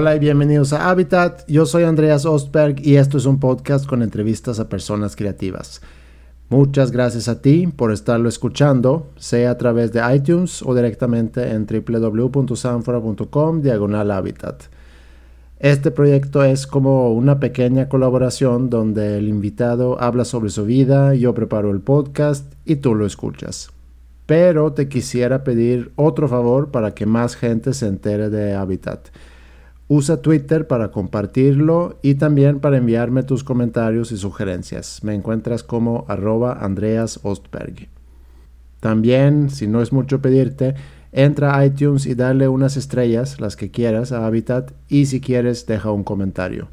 Hola y bienvenidos a Habitat. Yo soy Andreas Ostberg y esto es un podcast con entrevistas a personas creativas. Muchas gracias a ti por estarlo escuchando, sea a través de iTunes o directamente en www.sanfora.com diagonal habitat. Este proyecto es como una pequeña colaboración donde el invitado habla sobre su vida, yo preparo el podcast y tú lo escuchas. Pero te quisiera pedir otro favor para que más gente se entere de Habitat. Usa Twitter para compartirlo y también para enviarme tus comentarios y sugerencias. Me encuentras como arroba Andreas Ostberg. También, si no es mucho pedirte, entra a iTunes y dale unas estrellas, las que quieras, a Habitat y si quieres deja un comentario.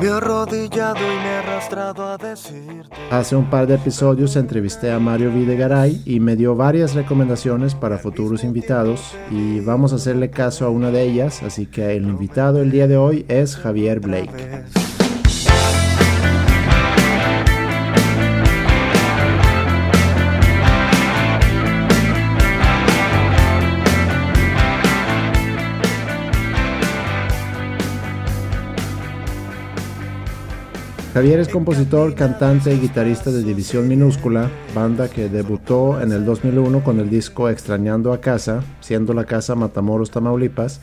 Me arrodillado y me he arrastrado a decirte. Hace un par de episodios entrevisté a Mario Videgaray y me dio varias recomendaciones para futuros invitados y vamos a hacerle caso a una de ellas, así que el invitado el día de hoy es Javier Blake. Javier es compositor, cantante y guitarrista de División Minúscula, banda que debutó en el 2001 con el disco Extrañando a Casa, siendo la casa Matamoros, Tamaulipas.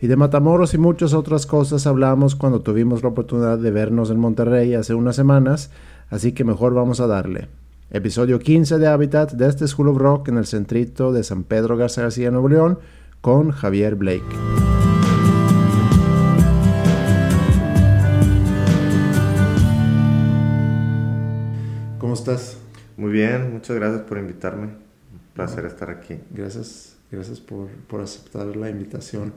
Y de Matamoros y muchas otras cosas hablamos cuando tuvimos la oportunidad de vernos en Monterrey hace unas semanas, así que mejor vamos a darle. Episodio 15 de Habitat de este School of Rock en el centrito de San Pedro Garza García, Nuevo León, con Javier Blake. Estás? Muy bien, muchas gracias por invitarme. Un placer estar aquí. Gracias, gracias por, por, aceptar la invitación.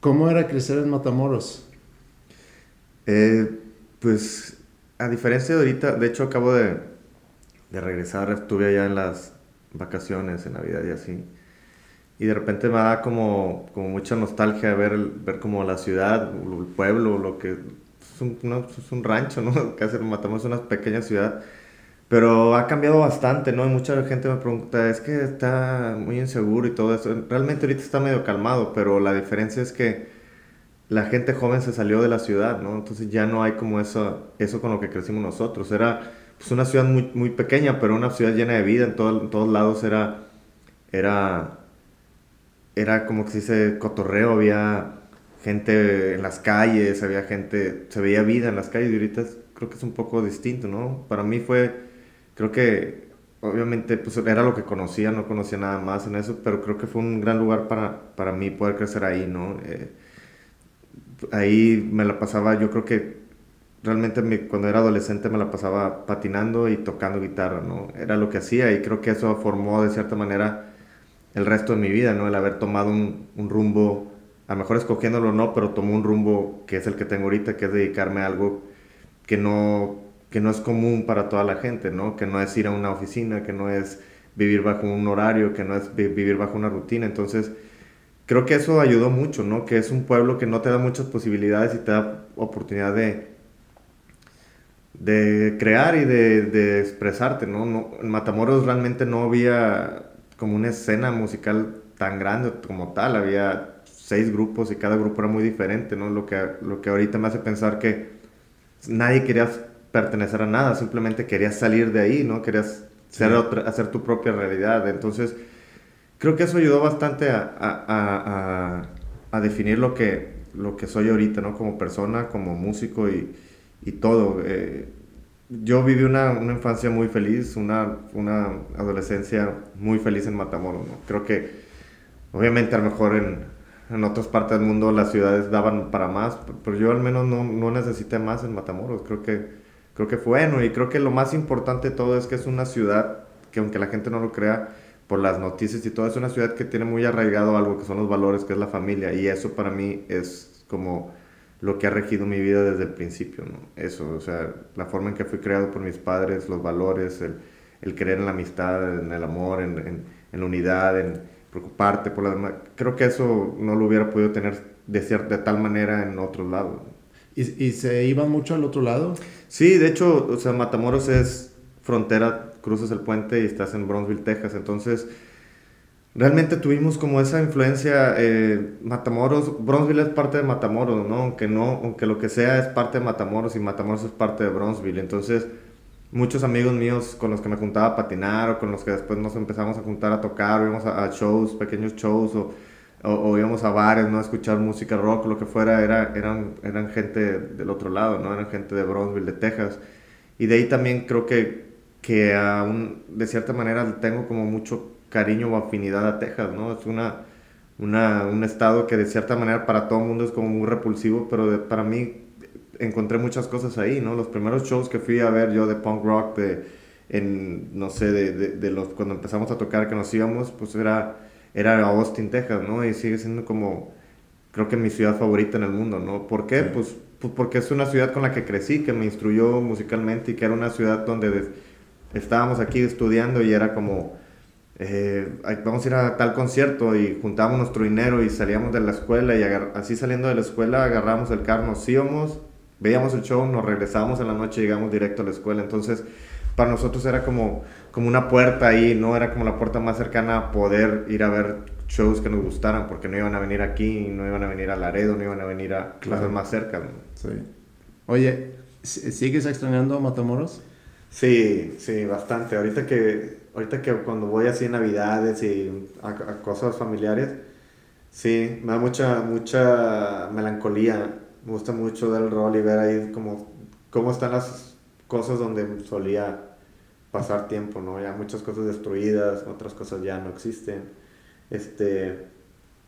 ¿Cómo era crecer en Matamoros? Eh, pues a diferencia de ahorita, de hecho acabo de, de, regresar, estuve allá en las vacaciones, en Navidad y así. Y de repente me da como, como mucha nostalgia ver, ver como la ciudad, el pueblo, lo que es un, es un rancho, ¿no? Casi matamos una pequeña ciudad. Pero ha cambiado bastante, ¿no? Y mucha gente me pregunta, es que está muy inseguro y todo eso. Realmente ahorita está medio calmado, pero la diferencia es que la gente joven se salió de la ciudad, ¿no? Entonces ya no hay como eso, eso con lo que crecimos nosotros. Era pues, una ciudad muy, muy pequeña, pero una ciudad llena de vida. En, todo, en todos lados era, era, era como que se dice cotorreo, había gente en las calles, había gente, se veía vida en las calles y ahorita creo que es un poco distinto, ¿no? Para mí fue, creo que obviamente pues era lo que conocía, no conocía nada más en eso, pero creo que fue un gran lugar para, para mí poder crecer ahí, ¿no? Eh, ahí me la pasaba, yo creo que realmente cuando era adolescente me la pasaba patinando y tocando guitarra, ¿no? Era lo que hacía y creo que eso formó de cierta manera el resto de mi vida, ¿no? El haber tomado un, un rumbo a lo mejor escogiéndolo no, pero tomó un rumbo que es el que tengo ahorita, que es dedicarme a algo que no, que no es común para toda la gente, ¿no? Que no es ir a una oficina, que no es vivir bajo un horario, que no es vivir bajo una rutina. Entonces, creo que eso ayudó mucho, ¿no? Que es un pueblo que no te da muchas posibilidades y te da oportunidad de, de crear y de, de expresarte, ¿no? ¿no? En Matamoros realmente no había como una escena musical tan grande como tal, había seis grupos y cada grupo era muy diferente, ¿no? Lo que, lo que ahorita me hace pensar que nadie quería pertenecer a nada, simplemente querías salir de ahí, ¿no? Querías ser hacer tu propia realidad. Entonces, creo que eso ayudó bastante a, a, a, a, definir lo que, lo que soy ahorita, ¿no? Como persona, como músico y, y todo. Eh, yo viví una, una, infancia muy feliz, una, una adolescencia muy feliz en Matamoros, ¿no? Creo que, obviamente, a lo mejor en, en otras partes del mundo las ciudades daban para más, pero yo al menos no, no necesité más en Matamoros. Creo que, creo que fue bueno y creo que lo más importante de todo es que es una ciudad que aunque la gente no lo crea por las noticias y todo, es una ciudad que tiene muy arraigado algo que son los valores, que es la familia y eso para mí es como lo que ha regido mi vida desde el principio. Eso, o sea, la forma en que fui creado por mis padres, los valores, el, el creer en la amistad, en el amor, en, en la unidad, en preocuparte por la demás. Creo que eso no lo hubiera podido tener de, cierta, de tal manera en otros lados. ¿Y, ¿Y, se iban mucho al otro lado? Sí, de hecho, o sea, Matamoros es frontera cruzas el puente y estás en Bronzeville, Texas. Entonces, realmente tuvimos como esa influencia, eh, Matamoros, Bronzeville es parte de Matamoros, ¿no? Aunque no, aunque lo que sea es parte de Matamoros y Matamoros es parte de Bronzeville. Entonces, muchos amigos míos con los que me juntaba a patinar o con los que después nos empezamos a juntar a tocar, o íbamos a, shows, pequeños shows o, o, íbamos a bares, ¿no? A escuchar música rock, lo que fuera, era, eran, eran gente del otro lado, ¿no? Eran gente de Bronzeville, de Texas. Y de ahí también creo que, que aún, de cierta manera, tengo como mucho cariño o afinidad a Texas, ¿no? Es una, una, un estado que de cierta manera para todo el mundo es como muy repulsivo, pero para mí encontré muchas cosas ahí, ¿no? Los primeros shows que fui a ver yo de punk rock, de, en, no sé, de, de, los, cuando empezamos a tocar que nos íbamos, pues era, era Austin, Texas, ¿no? Y sigue siendo como, creo que mi ciudad favorita en el mundo, ¿no? ¿Por qué? Pues, pues, porque es una ciudad con la que crecí, que me instruyó musicalmente y que era una ciudad donde estábamos aquí estudiando y era como eh, vamos a ir a tal concierto y juntábamos nuestro dinero y salíamos de la escuela y así saliendo de la escuela agarramos el carro, nos íbamos, veíamos el show, nos regresábamos en la noche llegamos directo a la escuela. Entonces, para nosotros era como, como una puerta ahí, ¿no? Era como la puerta más cercana a poder ir a ver shows que nos gustaran, porque no iban a venir aquí, no iban a venir a Laredo, no iban a venir a clases más cerca. Sí. Oye, ¿sigues extrañando Matamoros? Sí, sí, bastante. Ahorita que ahorita que cuando voy así en Navidades y a, cosas familiares, sí, me da mucha, mucha melancolía. Me gusta mucho dar el rol y ver ahí como cómo están las cosas donde solía pasar tiempo, ¿no? Ya muchas cosas destruidas, otras cosas ya no existen. Este,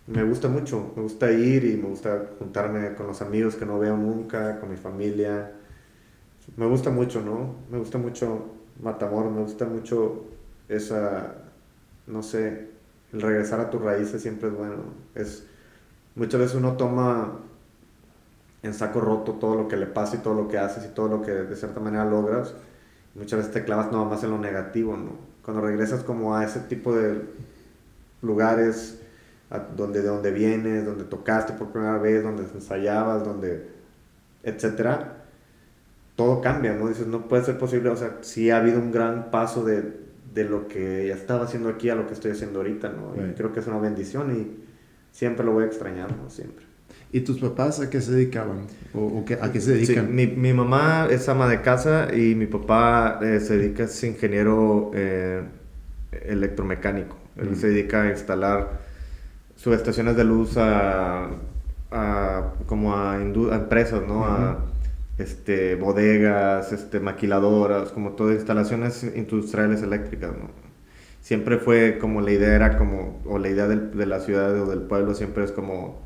me gusta mucho, me gusta ir y me gusta juntarme con los amigos que no veo nunca, con mi familia. Me gusta mucho, ¿no? Me gusta mucho Matamoros, me gusta mucho esa, no sé, el regresar a tus raíces siempre es bueno. Es, muchas veces uno toma en saco roto todo lo que le pasa y todo lo que haces y todo lo que de cierta manera logras. Muchas veces te clavas nada más en lo negativo, ¿no? Cuando regresas como a ese tipo de lugares donde de donde vienes, donde tocaste por primera vez, donde ensayabas, donde etcétera, todo cambia, ¿no? Dices, no puede ser posible, o sea, sí ha habido un gran paso de de lo que ya estaba haciendo aquí a lo que estoy haciendo ahorita, ¿no? Y creo que es una bendición y siempre lo voy a extrañar, ¿no? Siempre. ¿Y tus papás a qué se dedicaban? ¿O, a qué se dedican? mi, mi, mamá es ama de casa y mi papá eh, se dedica, es ingeniero eh, electromecánico. Él se dedica a instalar subestaciones de luz a, a como a, empresas, ¿no? A este, bodegas, este, maquiladoras, como todas instalaciones industriales eléctricas, ¿no? Siempre fue como la idea era como, o la idea de la ciudad o del pueblo siempre es como,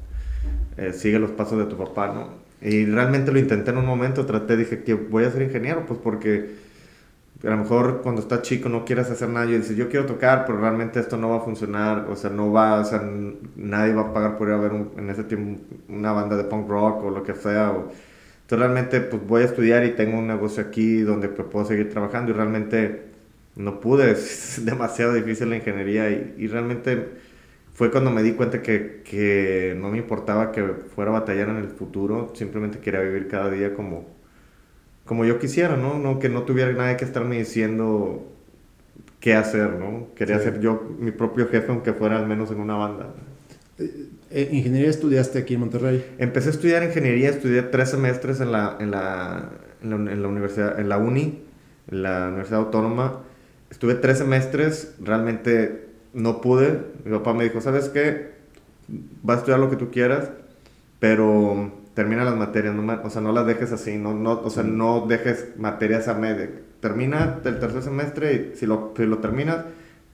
eh, sigue los pasos de tu papá, ¿no? Y realmente lo intenté en un momento, traté, dije que voy a ser ingeniero, pues porque a lo mejor cuando estás chico no quieres hacer nada y dices, yo quiero tocar, pero realmente esto no va a funcionar, o sea, no va, o sea, nadie va a pagar por ir a ver en ese tiempo una banda de punk rock o lo que sea, o, entonces realmente pues voy a estudiar y tengo un negocio aquí donde pues, puedo seguir trabajando y realmente no pude, es demasiado difícil la ingeniería y, realmente fue cuando me di cuenta que, que, no me importaba que fuera a batallar en el futuro, simplemente quería vivir cada día como, como yo quisiera, ¿no? ¿no? Que no tuviera nadie que estarme diciendo qué hacer, ¿no? Quería ser yo mi propio jefe aunque fuera al menos en una banda. Eh, eh, ¿Ingeniería estudiaste aquí en Monterrey? Empecé a estudiar ingeniería, estudié tres semestres en la, en la, en la, universidad, en la uni, en la Universidad Autónoma. Estuve tres semestres, realmente no pude. Mi papá me dijo, ¿sabes qué? Vas a estudiar lo que tú quieras, pero termina las materias, no, o sea, no las dejes así, no, no, o sea, no dejes materias a media. Termina el tercer semestre y si lo, si lo terminas,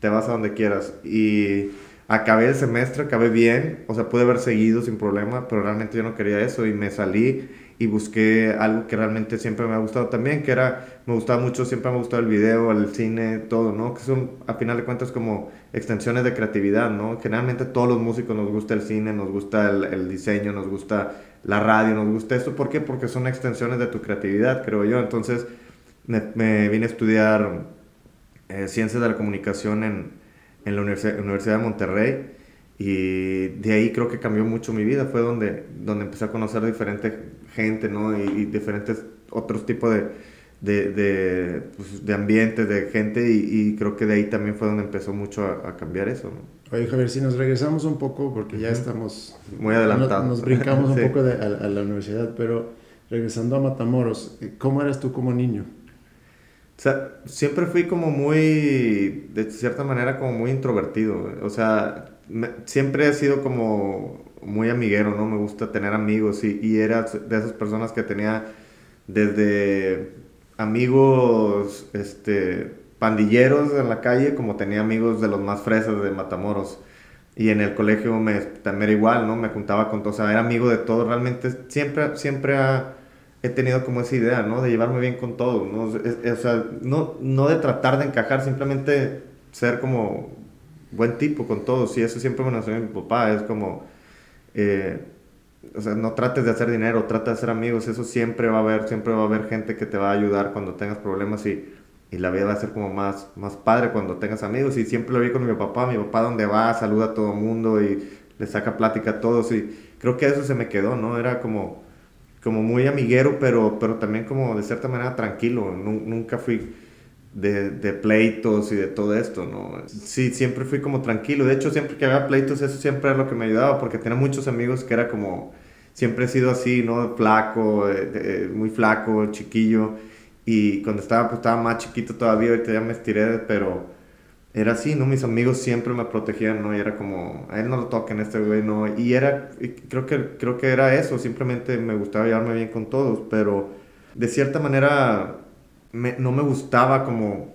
te vas a donde quieras. Y acabé el semestre, acabé bien, o sea, pude haber seguido sin problema, pero realmente yo no quería eso y me salí y busqué algo que realmente siempre me ha gustado también, que era, me gustaba mucho, siempre me ha gustado el video, el cine, todo, ¿no? Que son, a final de cuentas, como extensiones de creatividad, ¿no? Generalmente todos los músicos nos gusta el cine, nos gusta el, diseño, nos gusta la radio, nos gusta esto, ¿por qué? Porque son extensiones de tu creatividad, creo yo. Entonces, me, vine a estudiar eh, ciencias de la comunicación en, en la Universidad, de Monterrey y de ahí creo que cambió mucho mi vida. Fue donde, donde empecé a conocer diferente gente, ¿no? Y, diferentes otros tipos de, de, de, pues, de ambiente, de gente, y, creo que de ahí también fue donde empezó mucho a, cambiar eso. ¿no? Oye, Javier, si nos regresamos un poco, porque ya estamos... Muy adelantados. Nos, brincamos un poco a, la universidad, pero regresando a Matamoros, ¿cómo eras tú como niño? O sea, siempre fui como muy, de cierta manera, como muy introvertido. O sea, siempre he sido como muy amiguero, ¿no? Me gusta tener amigos y, era de esas personas que tenía desde amigos, este, pandilleros en la calle, como tenía amigos de los más fresas de Matamoros. Y en el colegio me, también era igual, ¿no? Me juntaba con todos, o sea, era amigo de todos. Realmente siempre, siempre he tenido como esa idea, ¿no? De llevarme bien con todos, ¿no? o sea, no, no de tratar de encajar, simplemente ser como buen tipo con todos. Y eso siempre me lo enseñó mi papá, es como... Eh, o sea, no trates de hacer dinero, trata de hacer amigos, eso siempre va a haber, siempre va a haber gente que te va a ayudar cuando tengas problemas y, y la vida va a ser como más, más padre cuando tengas amigos. Y siempre lo vi con mi papá, mi papá donde va, saluda a todo mundo y le saca plática a todos. Y creo que eso se me quedó, ¿no? Era como, como muy amiguero, pero, pero también como de cierta manera tranquilo, nunca fui de, de, pleitos y de todo esto, ¿no? Sí, siempre fui como tranquilo. De hecho, siempre que había pleitos, eso siempre era lo que me ayudaba, porque tenía muchos amigos que era como, siempre he sido así, ¿no? Flaco, eh, muy flaco, chiquillo. Y cuando estaba, pues estaba más chiquito todavía, ahorita ya me estiré, pero era así, ¿no? Mis amigos siempre me protegían, ¿no? Y era como, a él no lo toquen, este güey, ¿no? Y era, creo que, creo que era eso, simplemente me gustaba llevarme bien con todos, pero de cierta manera no me gustaba como,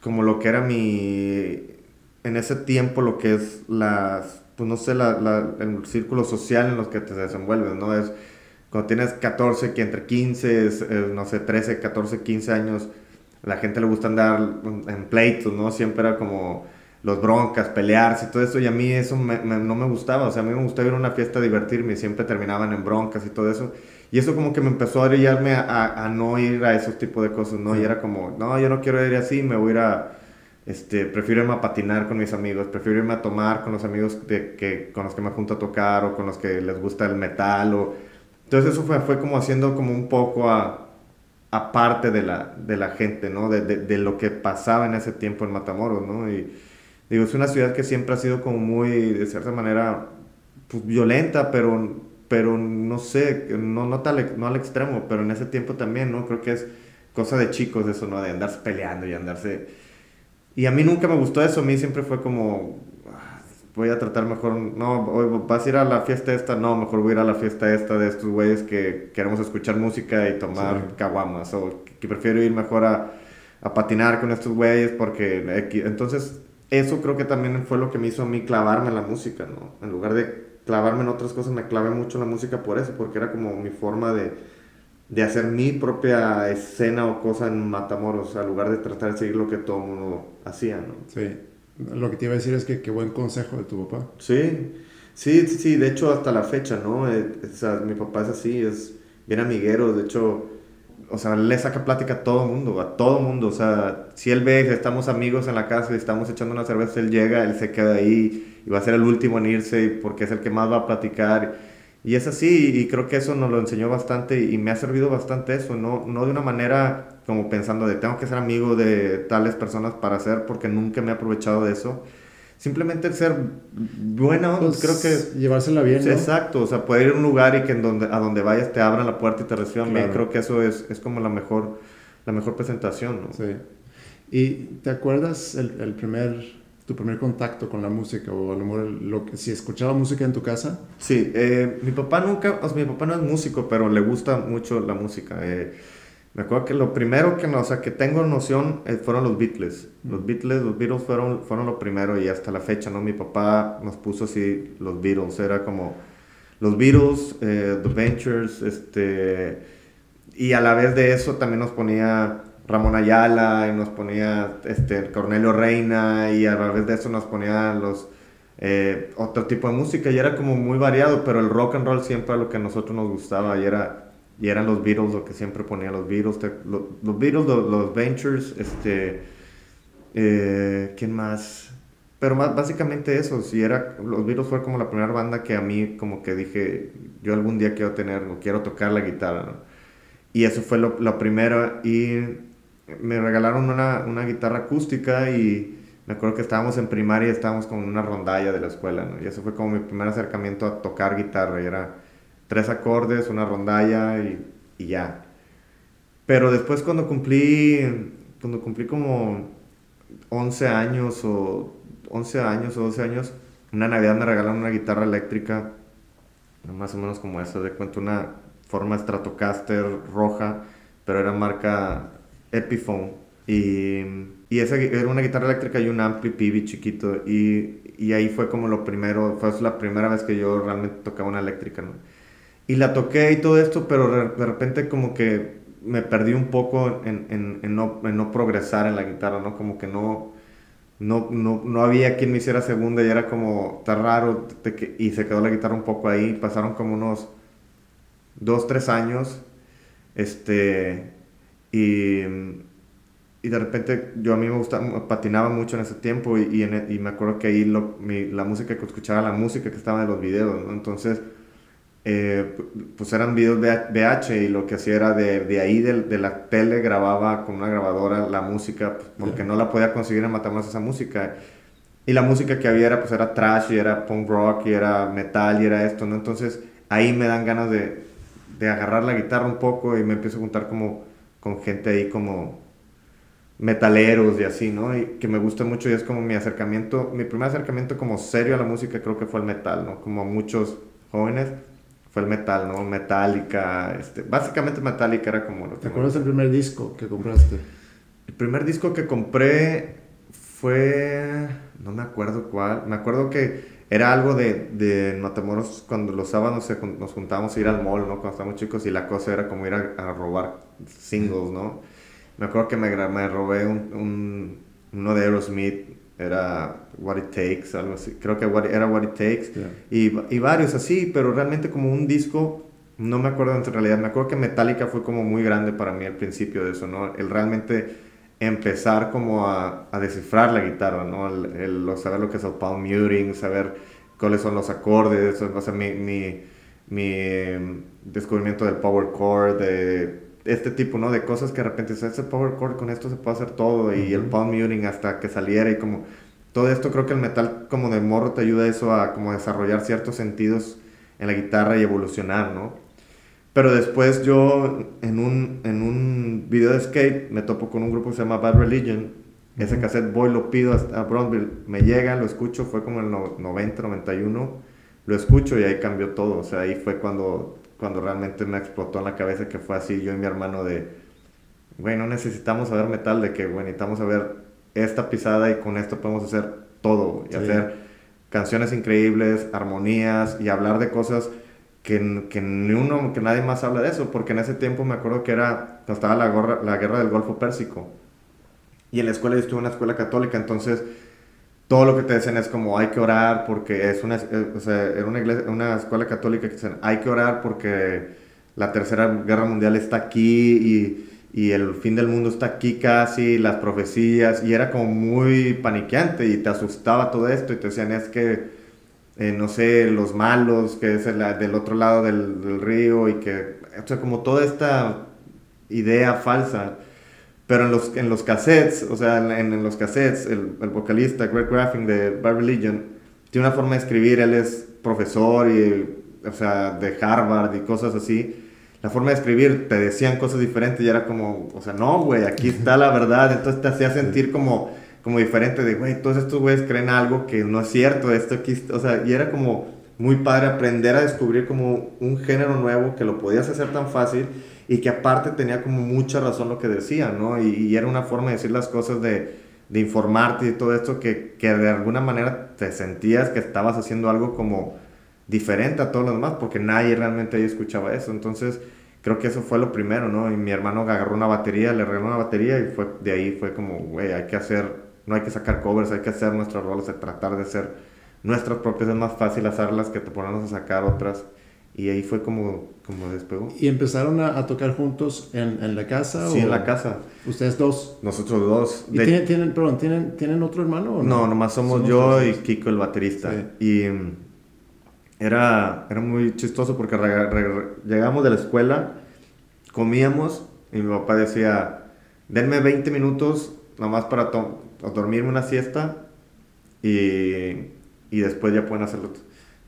como lo que era mi, en ese tiempo lo que es las, pues no sé, la, el círculo social en los que te desenvuelves, ¿no? Es cuando tienes 14, que entre 15, no sé, 13, 14, 15 años, la gente le gusta andar en pleitos, ¿no? Siempre era como los broncas, pelearse todo eso, y a mí eso no me gustaba, o sea, a mí me gustaba ir a una fiesta divertirme y siempre terminaban en broncas y todo eso. Y eso como que me empezó a orillarme a, a, no ir a esos tipos de cosas, ¿no? Y era como, no, yo no quiero ir así, me voy a ir a, este, prefiero irme a patinar con mis amigos, prefiero irme a tomar con los amigos de, que, con los que me junto a tocar o con los que les gusta el metal. O... Entonces eso fue, fue como haciendo como un poco a aparte de la, de la gente, ¿no? De, de, de, lo que pasaba en ese tiempo en Matamoros, ¿no? Y digo, es una ciudad que siempre ha sido como muy, de cierta manera, pues violenta, pero pero no sé, no, no, tal, no al extremo, pero en ese tiempo también, ¿no? Creo que es cosa de chicos eso, ¿no? De andarse peleando y andarse... Y a mí nunca me gustó eso, a mí siempre fue como, ah, voy a tratar mejor, no, vas a ir a la fiesta esta, no, mejor voy a ir a la fiesta esta de estos güeyes que queremos escuchar música y tomar caguamas, o que prefiero ir mejor a, a patinar con estos güeyes porque... Entonces, eso creo que también fue lo que me hizo a mí clavarme en la música, ¿no? En lugar de clavarme en otras cosas, me clavé mucho en la música por eso, porque era como mi forma de, de hacer mi propia escena o cosa en Matamoros, al lugar de tratar de seguir lo que todo el mundo hacía, ¿no? Sí. Lo que te iba a decir es que qué buen consejo de tu papá. Sí, sí, sí, de hecho hasta la fecha, ¿no? Eh, o sea, mi papá es así, es bien amiguero, de hecho, o sea, le saca plática a todo mundo, a todo mundo, o sea, si él ve que estamos amigos en la casa y estamos echando una cerveza, él llega, él se queda ahí y va a ser el último en irse porque es el que más va a platicar. Y es así, y creo que eso nos lo enseñó bastante y me ha servido bastante eso, no, no de una manera como pensando de tengo que ser amigo de tales personas para hacer, porque nunca me he aprovechado de eso. Simplemente ser buena pues, creo que... Llevársela bien, ¿no? Exacto, o sea, poder ir a un lugar y que en donde, a donde vayas te abran la puerta y te reciban bien, creo que eso es, es como la mejor, la mejor presentación, ¿no? Sí. ¿Y te acuerdas el, el primer tu primer contacto con la música o a lo mejor lo que, si escuchaba música en tu casa? Sí, eh, mi papá nunca, o sea, mi papá no es músico, pero le gusta mucho la música. Eh, me acuerdo que lo primero que, o sea, que tengo noción eh, fueron los Beatles. Los Beatles, los Beatles fueron, fueron lo primero y hasta la fecha, ¿no? Mi papá nos puso así los Beatles, era como los Beatles, The Ventures, este, y a la vez de eso también nos ponía Ramón Ayala y nos ponía este, Cornelio Reina y a través de eso nos ponía los, eh, otro tipo de música y era como muy variado, pero el rock and roll siempre era lo que a nosotros nos gustaba y, era, y eran los Beatles lo que siempre ponía, los Beatles, los, Beatles, los, Ventures, este, eh, ¿quién más? Pero más, básicamente eso, si era, los Beatles fue como la primera banda que a mí como que dije, yo algún día quiero tener, quiero tocar la guitarra, y eso fue lo, lo primero. Y me regalaron una, una, guitarra acústica y me acuerdo que estábamos en primaria y estábamos con una rondalla de la escuela, ¿no? Y eso fue como mi primer acercamiento a tocar guitarra. Era tres acordes, una rondalla y, y ya. Pero después cuando cumplí, cuando cumplí como 11 años o 11 años o 12 años, una Navidad me regalaron una guitarra eléctrica, más o menos como esa, de cuento una forma Stratocaster roja, pero era marca Epiphone. Y, y esa era una guitarra eléctrica y un ampli PB chiquito. Y, y, ahí fue como lo primero, fue la primera vez que yo realmente tocaba una eléctrica, ¿no? Y la toqué y todo esto, pero de repente como que me perdí un poco en, en, en, no, en, no, progresar en la guitarra, ¿no? Como que no, no, no, no había quien me hiciera segunda y era como tan raro y se quedó la guitarra un poco ahí. Pasaron como unos dos, tres años, este, y, y de repente yo a mí me gustaba, patinaba mucho en ese tiempo y, y, y me acuerdo que ahí lo, mi, la música que escuchaba, la música que estaba en los videos, ¿no? Entonces eh, pues eran videos VH y lo que hacía era de, de ahí de, de, la tele grababa con una grabadora la música pues, porque no la podía conseguir en Matamoros esa música. Y la música que había era pues era trash y era punk rock y era metal y era esto no entonces ahí me dan ganas de, de agarrar la guitarra un poco y me empiezo a juntar como con gente ahí como metaleros y así, ¿no? Y que me gusta mucho y es como mi acercamiento, mi primer acercamiento como serio a la música creo que fue el metal, ¿no? Como muchos jóvenes fue el metal, ¿no? Metallica, este, básicamente Metallica era como... Lo ¿Te acuerdas del primer disco que compraste? El primer disco que compré fue... no me acuerdo cuál, me acuerdo que era algo de, de Matamoros cuando los sábados nos juntábamos a ir al mall, ¿no? Cuando estábamos chicos y la cosa era como ir a, robar singles, ¿no? Me acuerdo que me, me robé un, un, uno de Aerosmith era What It Takes, algo así. Creo que era What It Takes. Y, y, varios así, pero realmente como un disco, no me acuerdo en realidad. Me acuerdo que Metallica fue como muy grande para mí al principio de eso, ¿no? El realmente empezar como a, a descifrar la guitarra, ¿no? El, saber lo que es el palm muting, saber cuáles son los acordes, o sea, mi, mi, mi em, descubrimiento del power chord, de este tipo, ¿no? De cosas que de repente ese power chord con esto se puede hacer todo y el palm muting hasta que saliera y como todo esto creo que el metal como de morro te ayuda a eso a como desarrollar ciertos sentidos en la guitarra y evolucionar, ¿no? Pero después yo en un, en un video de skate me topo con un grupo que se llama Bad Religion. Ese cassette voy, lo pido a Brownsville, me llega, lo escucho, fue como el 90, 91, lo escucho y ahí cambió todo. O sea, ahí fue cuando cuando realmente me explotó en la cabeza que fue así yo y mi hermano de, güey, no necesitamos saber metal, de que, güey, necesitamos saber esta pisada y con esto podemos hacer todo, y hacer canciones increíbles, armonías y hablar de cosas que, que, ni uno, que nadie más habla de eso, porque en ese tiempo me acuerdo que era, estaba la, gorra, la guerra del Golfo Pérsico, y en la escuela yo estuve en una escuela católica, entonces todo lo que te dicen es como hay que orar porque es una, eh, o sea, era una, iglesia, escuela católica que dicen hay que orar porque la tercera guerra mundial está aquí y, y, el fin del mundo está aquí casi, las profecías, y era como muy paniqueante y te asustaba todo esto y te decían es que, eh, no sé, los malos, que es el, del otro lado del, del río y que, o sea, como toda esta idea falsa pero en los, en los cassettes, o sea, en, en los cassettes, el, el, vocalista Greg Graffing de Bad Religion tiene una forma de escribir, él es profesor y, o sea, de Harvard y cosas así. La forma de escribir, te decían cosas diferentes y era como, o sea, no, güey, aquí está la verdad. Entonces te hacía sentir como, como diferente de, güey, todos estos güeyes creen algo que no es cierto, esto aquí, o sea, y era como muy padre aprender a descubrir como un género nuevo que lo podías hacer tan fácil y que aparte tenía como mucha razón lo que decía, ¿no? Y, era una forma de decir las cosas de, de informarte y todo esto que, que, de alguna manera te sentías que estabas haciendo algo como diferente a todos los demás, porque nadie realmente ahí escuchaba eso. Entonces, creo que eso fue lo primero, ¿no? Y mi hermano agarró una batería, le regaló una batería y fue de ahí fue como, güey, hay que hacer, no hay que sacar covers, hay que hacer nuestros roles, tratar de hacer nuestras propias, es más fácil hacerlas que te ponernos a sacar otras. Y ahí fue como, como despegó. ¿Y empezaron a, tocar juntos en, en, la casa? Sí, en la casa. ¿Ustedes dos? Nosotros dos. ¿Y tienen, tienen, perdón, ¿tienen, ¿tienen otro hermano o no? No, nomás somos, yo y Kiko el baterista. Y mm, era, era muy chistoso porque llegamos de la escuela comíamos y mi papá decía, denme 20 minutos nomás para dormirme una siesta y, y después ya pueden hacerlo.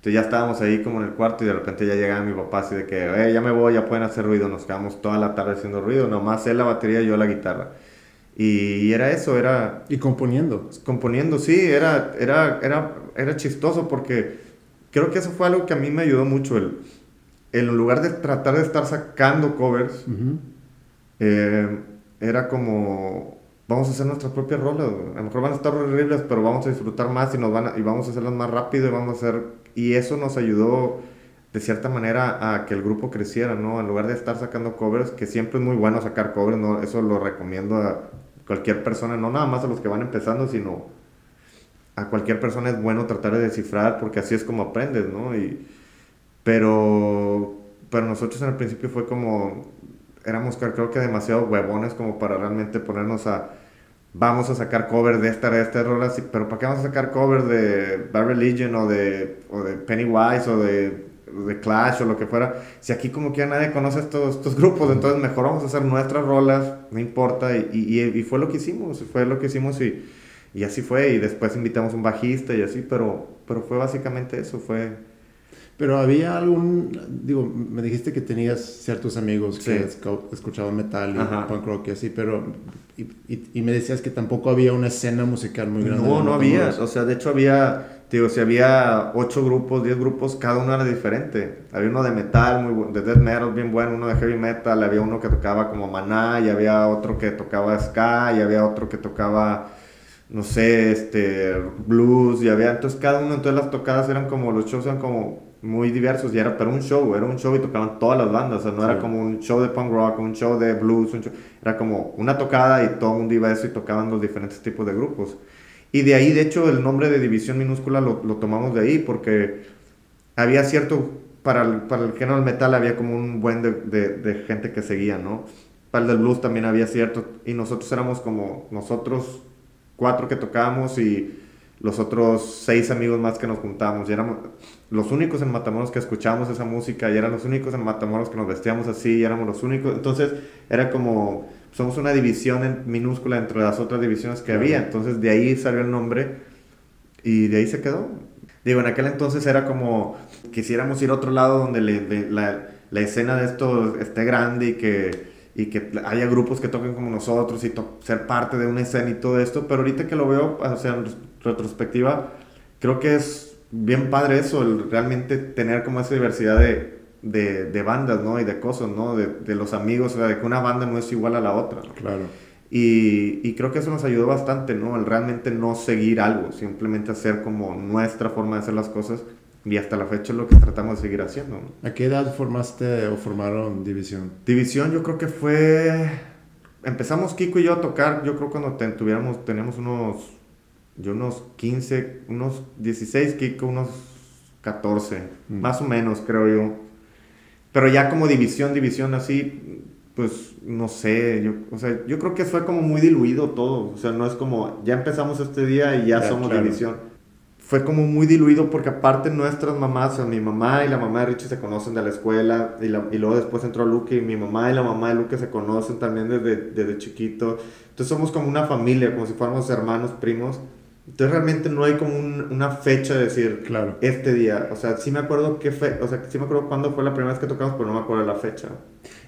Entonces ya estábamos ahí como en el cuarto y de repente ya llegaba mi papá así de que, eh, ya me voy, ya pueden hacer ruido. Nos quedamos toda la tarde haciendo ruido, nomás él la batería y yo la guitarra. Y, era eso, era... Y componiendo. Componiendo, sí, era, era, era, era chistoso porque creo que eso fue algo que a mí me ayudó mucho. El, en lugar de tratar de estar sacando covers, eh, era como vamos a hacer nuestras propias rolas. A lo mejor van a estar horribles, pero vamos a disfrutar más y, nos van y vamos a hacerlas más rápido y vamos a hacer... Y eso nos ayudó de cierta manera a que el grupo creciera, ¿no? En lugar de estar sacando covers, que siempre es muy bueno sacar covers, ¿no? Eso lo recomiendo a cualquier persona, no nada más a los que van empezando, sino a cualquier persona es bueno tratar de descifrar porque así es como aprendes, ¿no? Y, pero, pero nosotros en el principio fue como, éramos creo que demasiado huevones como para realmente ponernos a vamos a sacar covers de esta, de esta rola, pero ¿para qué vamos a sacar covers de Bad Religion o de, o de Pennywise o de, de, Clash o lo que fuera? Si aquí como que ya nadie conoce estos, estos grupos, entonces mejor vamos a hacer nuestras rolas, no importa, y, y, y fue lo que hicimos, fue lo que hicimos y, y así fue, y después invitamos un bajista y así, pero, pero fue básicamente eso, fue pero había algún, digo, me dijiste que tenías ciertos amigos que escuchaban metal y punk rock y así, pero, y, y, me decías que tampoco había una escena musical muy grande. No, no había, o sea, de hecho había, digo, si había ocho grupos, diez grupos, cada uno era diferente. Había uno de metal, muy de death metal, bien bueno, uno de heavy metal, había uno que tocaba como maná, y había otro que tocaba ska, y había otro que tocaba no sé, este, blues, y había, entonces cada uno, entonces las tocadas eran como, los shows eran como muy diversos y era pero un show, era un show y tocaban todas las bandas, o sea, no era como un show de punk rock, un show de blues, era como una tocada y todo el mundo iba a eso y tocaban los diferentes tipos de grupos. Y de ahí, de hecho, el nombre de División Minúscula lo, lo tomamos de ahí porque había cierto, para el, para el género del metal había como un buen de, de, de gente que seguía, ¿no? Para el del blues también había cierto, y nosotros éramos como nosotros cuatro que tocábamos y los otros seis amigos más que nos juntábamos. Y éramos los únicos en Matamoros que escuchábamos esa música y eran los únicos en Matamoros que nos vestíamos así y éramos los únicos. Entonces era como, somos una división en, minúscula entre las otras divisiones que había. Entonces de ahí salió el nombre y de ahí se quedó. Digo, en aquel entonces era como, quisiéramos ir a otro lado donde la, la, escena de esto esté grande y que y que haya grupos que toquen como nosotros y ser parte de una escena y todo esto, pero ahorita que lo veo, o sea, retrospectiva, creo que es bien padre eso, el realmente tener como esa diversidad de, de, de bandas, ¿no? Y de cosas, ¿no? De, de, los amigos, o sea, de que una banda no es igual a la otra. Claro. Y, y, creo que eso nos ayudó bastante, ¿no? El realmente no seguir algo, simplemente hacer como nuestra forma de hacer las cosas. Y hasta la fecha es lo que tratamos de seguir haciendo. ¿no? ¿A qué edad formaste o formaron División? División yo creo que fue... Empezamos Kiko y yo a tocar, yo creo cuando tuviéramos, teníamos unos yo unos 15, unos 16, Kiko unos 14, mm. más o menos creo yo. Pero ya como división, división así, pues no sé, yo, o sea, yo creo que fue como muy diluido todo, o sea, no es como, ya empezamos este día y ya, somos división. Fue como muy diluido porque aparte nuestras mamás, o sea, mi mamá y la mamá de Richie se conocen de la escuela y, y luego después entró Luke y mi mamá y la mamá de Luke se conocen también desde, desde chiquito. Entonces somos como una familia, como si fuéramos hermanos, primos. Entonces realmente no hay como una fecha de decir, claro. este día. O sea, sí me acuerdo qué fue, o sea, sí me acuerdo cuándo fue la primera vez que tocamos, pero no me acuerdo la fecha.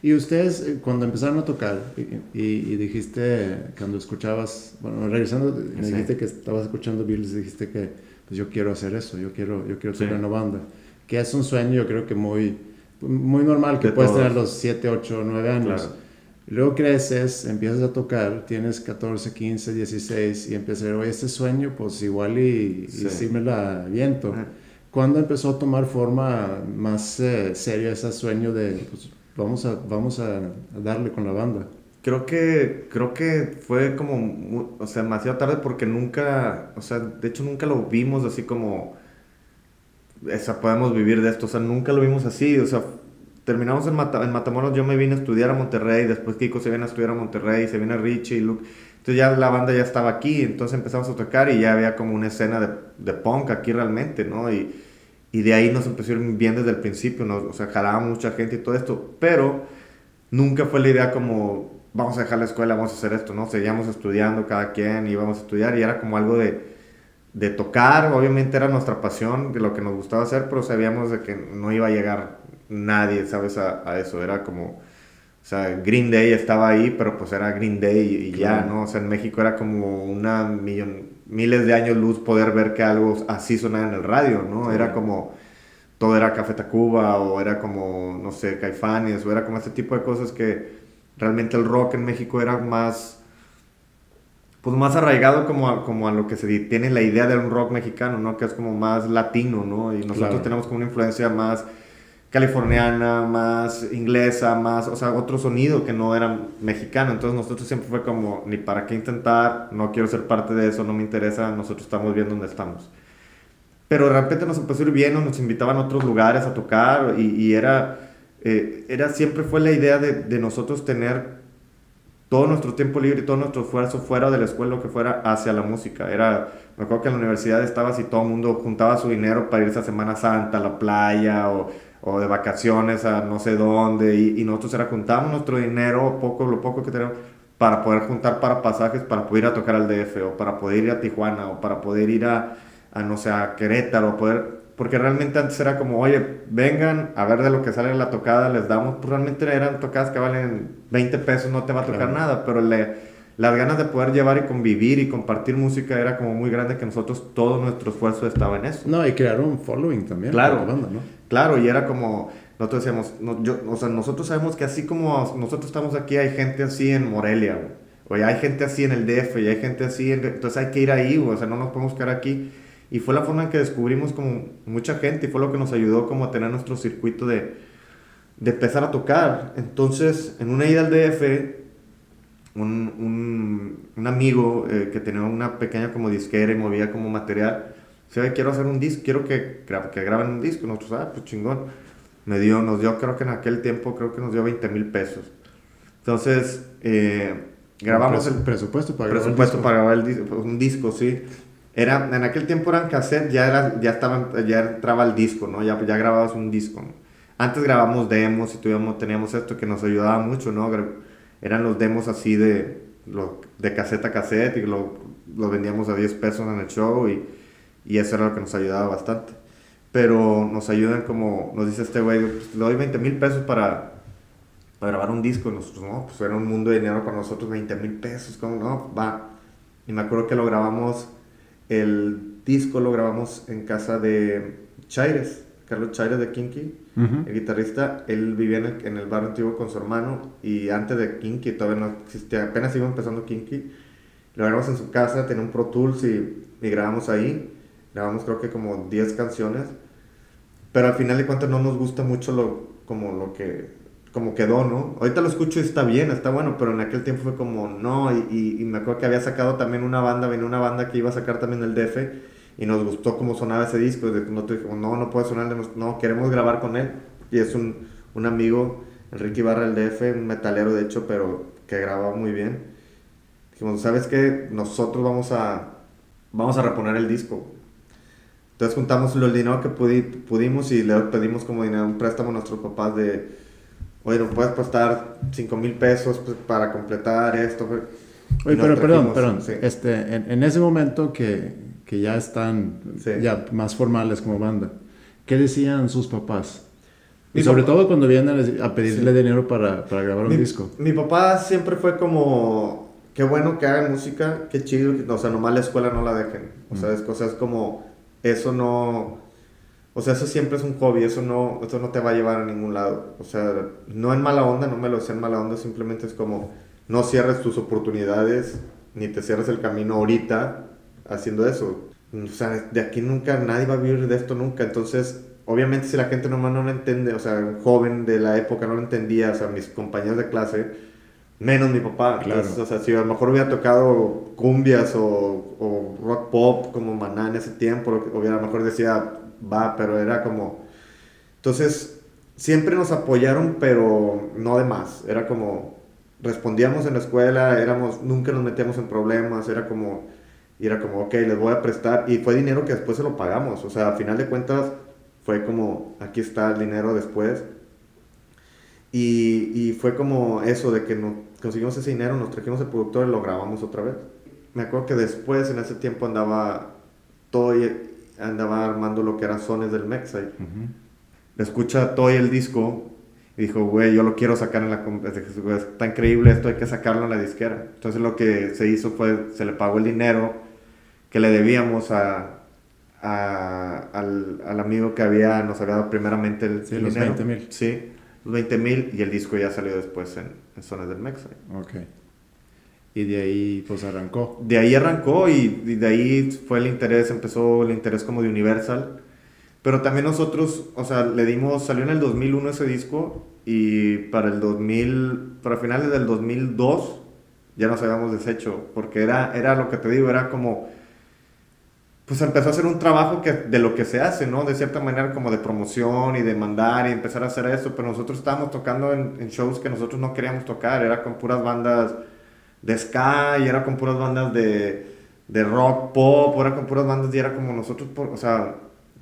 Y ustedes, eh, cuando empezaron a tocar, y, y, dijiste, cuando escuchabas, bueno, regresando, me dijiste que estabas escuchando Beatles, dijiste que, pues yo quiero hacer eso, yo quiero, yo quiero tener una banda. Que es un sueño, yo creo que muy, muy normal, que puedes tener los 7, 8, 9 años. Luego creces, empiezas a tocar, tienes 14, 15, 16 y empiezas a decir, oye, este sueño, pues igual y, sí. me la viento. ¿Cuándo empezó a tomar forma más eh, seria ese sueño de, pues, vamos, a, vamos a, darle con la banda? Creo que, creo que fue como, o sea, demasiado tarde porque nunca, o sea, de hecho nunca lo vimos así como, o sea, podemos vivir de esto, o sea, nunca lo vimos así, o sea, terminamos en, Matamoros, yo me vine a estudiar a Monterrey, después Kiko se viene a estudiar a Monterrey, se viene Richie y Luke. Entonces ya la banda ya estaba aquí, entonces empezamos a tocar y ya había como una escena de, de punk aquí realmente, ¿no? Y, y de ahí nos empezó bien desde el principio, ¿no? o sea, jalaba mucha gente y todo esto, pero nunca fue la idea como, vamos a dejar la escuela, vamos a hacer esto, ¿no? Seguíamos estudiando cada quien, íbamos a estudiar y era como algo de, de tocar, obviamente era nuestra pasión, de lo que nos gustaba hacer, pero sabíamos de que no iba a llegar nadie, ¿sabes? A, a eso, era como... O sea, Green Day estaba ahí, pero pues era Green Day y, ya, ¿no? O sea, en México era como una millón, miles de años luz poder ver que algo así sonaba en el radio, ¿no? Era como, todo era Café Tacuba o era como, no sé, Caifanes o era como ese tipo de cosas que realmente el rock en México era más, pues más arraigado como a, como a lo que se tiene la idea de un rock mexicano, ¿no? Que es como más latino, ¿no? Y nosotros tenemos como una influencia más californiana, más inglesa, más, o sea, otro sonido que no era mexicano. Entonces nosotros siempre fue como, ni para qué intentar, no quiero ser parte de eso, no me interesa, nosotros estamos bien donde estamos. Pero de repente nos empezó a ir bien, nos invitaban a otros lugares a tocar y, y era, eh, era, siempre fue la idea de, de, nosotros tener todo nuestro tiempo libre y todo nuestro esfuerzo fuera de la escuela, lo que fuera, hacia la música. Era, me acuerdo que en la universidad estaba así, todo el mundo juntaba su dinero para irse a Semana Santa, a la playa o o de vacaciones a no sé dónde y, y nosotros era juntamos nuestro dinero, poco, lo poco que tenemos, para poder juntar para pasajes, para poder ir a tocar al DF o para poder ir a Tijuana o para poder ir a, a no sé, a Querétaro, poder, porque realmente antes era como, oye, vengan a ver de lo que sale la tocada, les damos, pues realmente eran tocadas que valen 20 pesos, no te va a tocar nada, pero le las ganas de poder llevar y convivir y compartir música era como muy grande que nosotros todo nuestro esfuerzo estaba en eso. No, y crear un following también. Claro, banda, ¿no? claro, y era como, nosotros decíamos, yo, o sea, nosotros sabemos que así como nosotros estamos aquí, hay gente así en Morelia, o hay gente así en el DF, y hay gente así, entonces hay que ir ahí, o sea, no nos podemos quedar aquí. Y fue la forma en que descubrimos como mucha gente y fue lo que nos ayudó como a tener nuestro circuito de, de empezar a tocar. Entonces, en una ida al DF, un, un, un amigo eh, que tenía una pequeña como disquera y movía como material, se quiero hacer un disco, quiero que, que graben un disco. Nosotros, ah, pues chingón. Me dio, nos dio, creo que en aquel tiempo, creo que nos dio 20 mil pesos. Entonces, eh, grabamos el presupuesto para grabar, presupuesto para grabar el disco, un disco, sí. Era, en aquel tiempo eran cassette, ya, era, ya, estaba, ya entraba el disco, ¿no? Ya, ya grababas un disco. Antes grabamos demos y tuvimos, teníamos esto que nos ayudaba mucho, ¿no? Eran los demos así de, lo, de cassette a cassette y lo, lo, vendíamos a 10 pesos en el show y, y, eso era lo que nos ayudaba bastante. Pero nos ayudan como, nos dice este güey, pues, le doy 20 mil pesos para, para grabar un disco. Y nosotros, no, pues era un mundo de dinero para nosotros, 20 mil pesos, como no, va. Y me acuerdo que lo grabamos, el disco lo grabamos en casa de Chaires, Carlos Chaires de Kinky el guitarrista, él vivía en el, en el, barrio antiguo con su hermano y antes de Kinky todavía no existía, apenas iba empezando Kinky. Lo grabamos en su casa, tenía un Pro Tools y, y grabamos ahí. Grabamos creo que como 10 canciones. Pero al final de cuentas no nos gusta mucho lo, como lo que como quedó, ¿no? Ahorita lo escucho y está bien, está bueno, pero en aquel tiempo fue como no, y, y, me acuerdo que había sacado también una banda, venía una banda que iba a sacar también el DF y nos gustó cómo sonaba ese disco. No, no, no puede sonar, no, queremos grabar con él. Y es un, un amigo, Enrique Barra del DF, un metalero de hecho, pero que graba muy bien. Dijimos, ¿sabes qué? Nosotros vamos a, vamos a reponer el disco. Entonces juntamos el dinero que pudimos y le pedimos como dinero, un préstamo a nuestros papás de, oye, ¿nos puedes prestar 5 mil pesos pues, para completar esto? Oye, pero perdón, perdón. Este, en, en, ese momento que, que ya están ya más formales como banda. ¿Qué decían sus papás? Y sobre todo cuando vienen a pedirle dinero para, para grabar un disco. Mi papá siempre fue como, qué bueno que hagan música, qué chido, o sea, nomás la escuela no la dejen. O sea, es, cosas como, eso no, o sea, eso siempre es un hobby, eso no, eso no te va a llevar a ningún lado. O sea, no en mala onda, no me lo sé en mala onda, simplemente es como, no cierres tus oportunidades, ni te cierres el camino ahorita, haciendo eso. O sea, de aquí nunca, nadie va a vivir de esto nunca. Entonces, obviamente si la gente normal no lo entiende, o sea, un joven de la época no lo entendía, o sea, mis compañeros de clase, menos mi papá. Claro. o sea, si a lo mejor hubiera tocado cumbias o, o rock pop como Maná en ese tiempo, hubiera a lo mejor decía, va, pero era como... Entonces, siempre nos apoyaron, pero no de más. Era como, respondíamos en la escuela, éramos, nunca nos metíamos en problemas, era como y era como, ok, les voy a prestar. Y fue dinero que después se lo pagamos. O sea, a final de cuentas, fue como, aquí está el dinero después. Y, y fue como eso de que nos conseguimos ese dinero, nos trajimos el productor y lo grabamos otra vez. Me acuerdo que después, en ese tiempo, andaba Toy, andaba armando lo que eran sones del Mexai. Escucha Toy el disco y dijo, güey, yo lo quiero sacar en la... Está increíble esto, hay que sacarlo en la disquera. Entonces lo que se hizo fue, se le pagó el dinero que le debíamos a, al, al, amigo que había, nos había dado primeramente el, sí, los 20 mil. Sí, los 20 mil y el disco ya salió después en, en Zonas del Mexa. Ok. Y de ahí pues arrancó. De ahí arrancó y, y, de ahí fue el interés, empezó el interés como de Universal. Pero también nosotros, o sea, le dimos, salió en el 2001 ese disco y para el 2000, para finales del 2002 ya nos habíamos deshecho, porque era, era lo que te digo, era como pues empezó a hacer un trabajo que, de lo que se hace, ¿no? De cierta manera como de promoción y de mandar y empezar a hacer eso, pero nosotros estábamos tocando en, shows que nosotros no queríamos tocar, era con puras bandas de ska y era con puras bandas de, de rock pop, era con puras bandas y era como nosotros, o sea,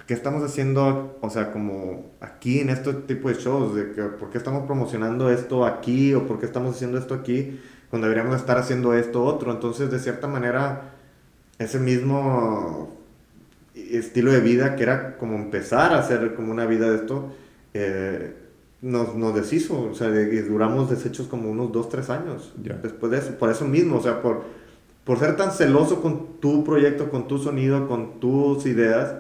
¿qué estamos haciendo, o sea, como aquí en este tipo de shows? De que, ¿Por qué estamos promocionando esto aquí o por qué estamos haciendo esto aquí cuando deberíamos estar haciendo esto otro? Entonces, de cierta manera, ese mismo estilo de vida que era como empezar a hacer como una vida de esto, eh, nos, nos, deshizo, o sea, y duramos deshechos como unos 2, 3 años después de eso, por eso mismo, o sea, por, por ser tan celoso con tu proyecto, con tu sonido, con tus ideas,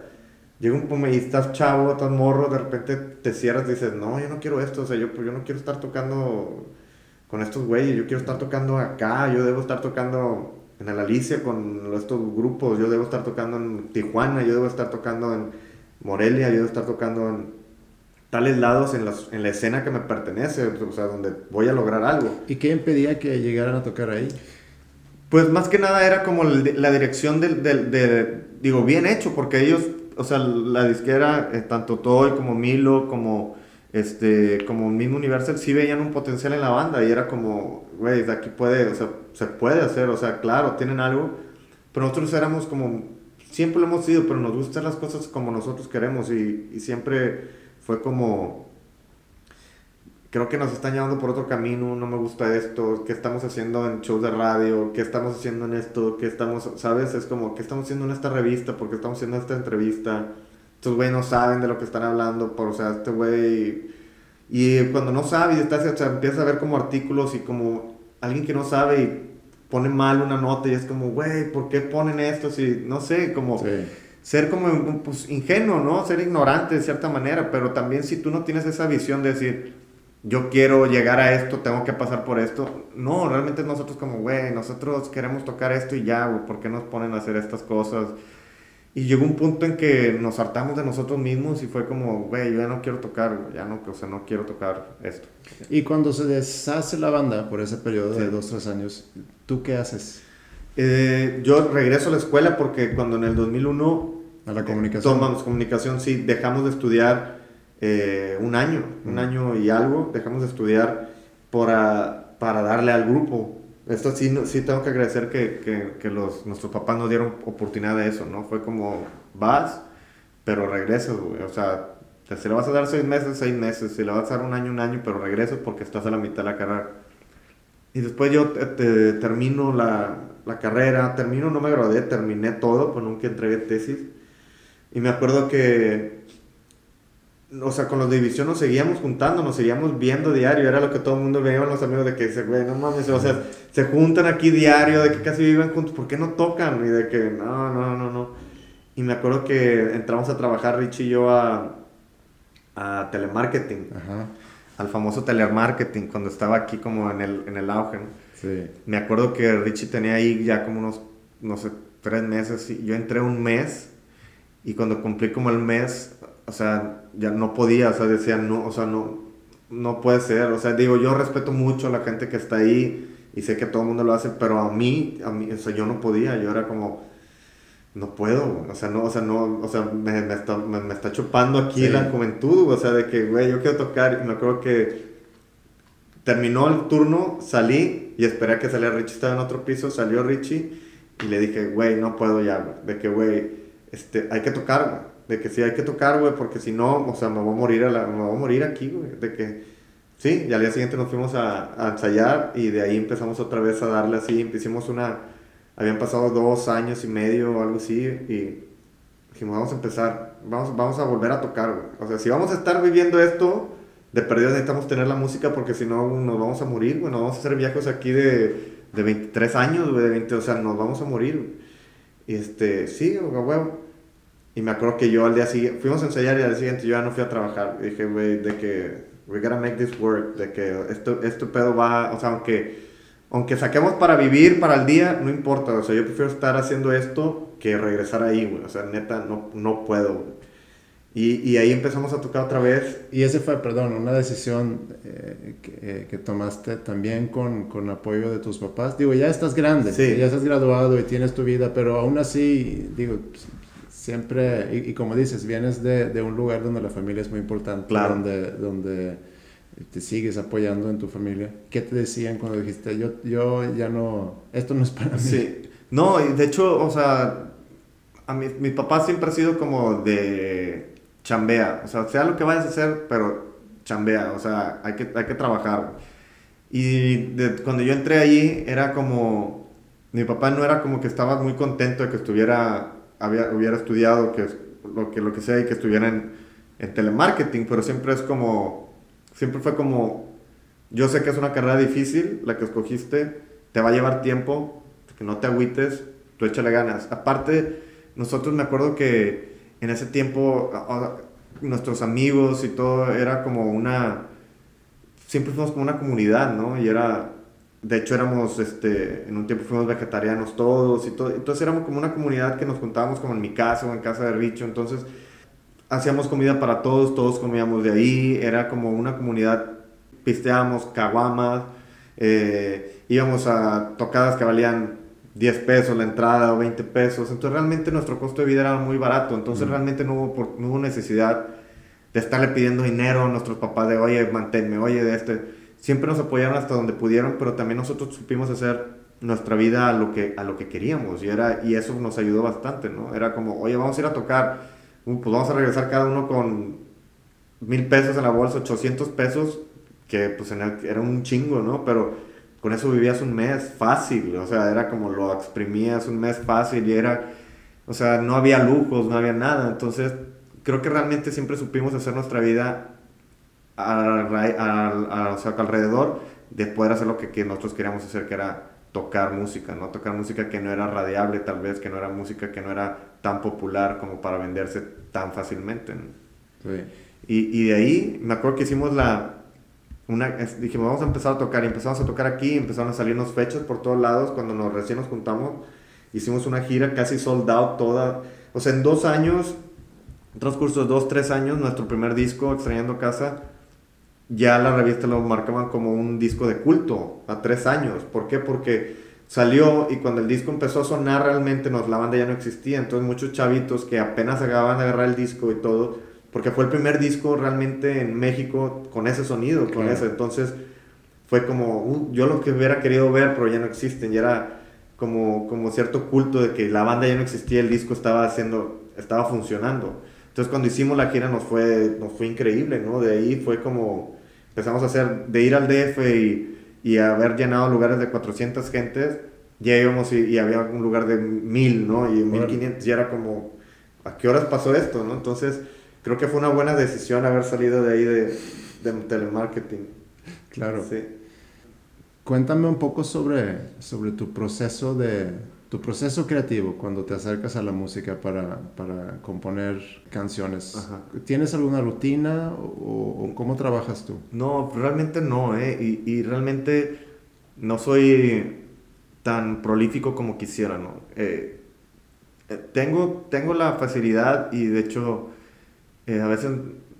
llega un punto y estás chavo, estás morro, de repente te cierras y dices, no, yo no quiero esto, o sea, yo, pues, yo no quiero estar tocando con estos güeyes, yo quiero estar tocando acá, yo debo estar tocando en Alicia con estos grupos, yo debo estar tocando en Tijuana, yo debo estar tocando en Morelia, yo debo estar tocando en tales lados en la, en la escena que me pertenece, o sea, donde voy a lograr algo. ¿Y qué impedía que llegaran a tocar ahí? Pues más que nada era como la dirección del, del, de, digo, bien hecho, porque ellos, o sea, la disquera, eh, tanto Toy como Milo, como este, como mismo Universal, sí veían un potencial en la banda y era como, güey, de aquí puede, o sea, se puede hacer, o sea, claro, tienen algo, pero nosotros éramos como, siempre lo hemos sido, pero nos gustan las cosas como nosotros queremos y, y siempre fue como, creo que nos están llevando por otro camino, no me gusta esto, qué estamos haciendo en shows de radio, qué estamos haciendo en esto, qué estamos, ¿sabes? Es como, qué estamos haciendo en esta revista, porque estamos haciendo esta entrevista estos güey no saben de lo que están hablando, por, o sea, este güey... Y cuando no sabe y estás, o sea, empiezas a ver como artículos y como alguien que no sabe y pone mal una nota y es como, güey, ¿por qué ponen esto? Si, no sé, como... Ser como pues, ingenuo, ¿no? Ser ignorante de cierta manera, pero también si tú no tienes esa visión de decir, yo quiero llegar a esto, tengo que pasar por esto. No, realmente nosotros como, güey, nosotros queremos tocar esto y ya, güey, ¿por qué nos ponen a hacer estas cosas? Y llegó un punto en que nos hartamos de nosotros mismos y fue como, güey, ya no quiero tocar, ya no, o sea, no quiero tocar esto. Y cuando se deshace la banda por ese periodo de dos, tres años, ¿tú qué haces? Eh, yo regreso a la escuela porque cuando en el 2001... A la comunicación. tomamos comunicación, sí, dejamos de estudiar eh, un año, un año y algo, dejamos de estudiar para, para darle al grupo esto sí, sí tengo que agradecer que, que, que, los, nuestros papás nos dieron oportunidad de eso, ¿no? Fue como, vas, pero regresas, güey. O sea, si le vas a dar seis meses, seis meses. Si le vas a dar un año, un año, pero regresas porque estás a la mitad de la carrera. Y después yo te, termino la, la, carrera, termino, no me gradué, terminé todo, pues nunca entregué tesis. Y me acuerdo que o sea, con los de división nos seguíamos juntando, nos seguíamos viendo diario, era lo que todo el mundo veía los amigos de que dice, güey, no mames, o sea, se juntan aquí diario, de que casi viven juntos, ¿por qué no tocan? Y de que, no, no, no, no. Y me acuerdo que entramos a trabajar Richie y yo a, a telemarketing, al famoso telemarketing, cuando estaba aquí como en el, en el auge. Sí. Me acuerdo que Richie tenía ahí ya como unos, no sé, tres meses, y yo entré un mes, y cuando cumplí como el mes, o sea, ya no podía, o sea, decía, no, o sea, no, no puede ser, o sea, digo, yo respeto mucho a la gente que está ahí y sé que todo el mundo lo hace, pero a mí, a mí, o sea, yo no podía, yo era como, no puedo, o sea, no, o sea, no, o sea, me, me, está, me, está, chupando aquí la juventud, o sea, de que, güey, yo quiero tocar, y me acuerdo que terminó el turno, salí y esperé a que saliera Richie, estaba en otro piso, salió Richie y le dije, güey, no puedo ya, de que, güey, este, hay que tocar, de que sí hay que tocar, güey, porque si no, o sea, me voy a morir, a la, me voy a morir aquí, güey, de que Sí, y al día siguiente nos fuimos a, a, ensayar y de ahí empezamos otra vez a darle así. Hicimos una. Habían pasado dos años y medio o algo así y dijimos, vamos a empezar, vamos, vamos a volver a tocar. O sea, si vamos a estar viviendo esto, de perdido necesitamos tener la música porque si no nos vamos a morir. Bueno, vamos a hacer viajes aquí de, de 23 años, de 20, o sea, nos vamos a morir. Y este, sí, huevo. Y me acuerdo que yo al día siguiente, fuimos a ensayar y al día siguiente yo ya no fui a trabajar. Y dije, güey, de que we gotta make this work, de que esto, esto pedo va, o sea, aunque, aunque saquemos para vivir, para el día, no importa, o sea, yo prefiero estar haciendo esto que regresar ahí, güey, o sea, neta, no, no puedo, Y, y, ahí empezamos a tocar otra vez. Y ese fue, perdón, una decisión eh, que, eh, que, tomaste también con, con, apoyo de tus papás. Digo, ya estás grande, sí. ya estás graduado y tienes tu vida, pero aún así, digo, siempre, y, y, como dices, vienes de, de, un lugar donde la familia es muy importante, claro. donde, donde te sigues apoyando en tu familia. ¿Qué te decían cuando dijiste, yo, yo ya no, esto no es para mí? Sí, no, y de hecho, o sea, a mi, mi papá siempre ha sido como de chambea, o sea, sea lo que vayas a hacer, pero chambea, o sea, hay que, hay que trabajar. Y de, cuando yo entré allí, era como, mi papá no era como que estaba muy contento de que estuviera había, hubiera estudiado que lo que, lo que sea y que estuviera en, en telemarketing, pero siempre es como, siempre fue como, yo sé que es una carrera difícil, la que escogiste, te va a llevar tiempo, que no te agüites, tú échale ganas. Aparte, nosotros me acuerdo que en ese tiempo nuestros amigos y todo era como una, siempre fuimos como una comunidad, ¿no? Y era, de hecho éramos, este, en un tiempo fuimos vegetarianos todos y todo, entonces éramos como una comunidad que nos juntábamos como en mi casa o en casa de Richo, entonces hacíamos comida para todos, todos comíamos de ahí, era como una comunidad, pisteábamos caguamas, eh, íbamos a tocadas que valían 10 pesos la entrada o 20 pesos, entonces realmente nuestro costo de vida era muy barato, entonces mm. realmente no hubo, no hubo necesidad de estarle pidiendo dinero a nuestros papás de, oye, manténme, oye, de este siempre nos apoyaron hasta donde pudieron, pero también nosotros supimos hacer nuestra vida a lo que, a lo que queríamos y, era, y eso nos ayudó bastante, ¿no? Era como, oye, vamos a ir a tocar, uh, pues vamos a regresar cada uno con mil pesos en la bolsa, 800 pesos, que pues era un chingo, ¿no? Pero con eso vivías un mes fácil, o sea, era como lo exprimías un mes fácil y era, o sea, no había lujos, no había nada, entonces creo que realmente siempre supimos hacer nuestra vida a, o sea, alrededor de poder hacer lo que, que, nosotros queríamos hacer, que era tocar música, ¿no? Tocar música que no era radiable tal vez, que no era música que no era tan popular como para venderse tan fácilmente. ¿no? Sí. Y, y, de ahí me acuerdo que hicimos la... Una, dijimos, vamos a empezar a tocar y empezamos a tocar aquí, empezaron a salirnos fechas por todos lados, cuando nos recién nos juntamos, hicimos una gira casi sold out toda, o sea, en dos años, transcurso de dos, tres años, nuestro primer disco, Extrañando Casa, ya la revista lo marcaban como un disco de culto a tres años. ¿Por qué? Porque salió y cuando el disco empezó a sonar realmente nos, la banda ya no existía. Entonces muchos chavitos que apenas acababan de agarrar el disco y todo, porque fue el primer disco realmente en México con ese sonido, con eso. Entonces fue como, uh, yo lo que hubiera querido ver, pero ya no existen. Ya era como, como cierto culto de que la banda ya no existía, el disco estaba haciendo, estaba funcionando. Entonces cuando hicimos la gira nos fue, nos fue increíble, ¿no? De ahí fue como empezamos a hacer, de ir al DF y, y haber llenado lugares de 400 gentes, ya íbamos y, y había un lugar de 1000, ¿no? Y 1500, y era como, ¿a qué horas pasó esto, no? Entonces, creo que fue una buena decisión haber salido de ahí de, de telemarketing. Claro. Sí. Cuéntame un poco sobre, sobre tu proceso de, tu proceso creativo cuando te acercas a la música para, para componer canciones. Ajá. ¿Tienes alguna rutina o, o, cómo trabajas tú? No, realmente no, ¿eh? Y, y, realmente no soy tan prolífico como quisiera, ¿no? Eh, eh tengo, tengo la facilidad y de hecho eh, a veces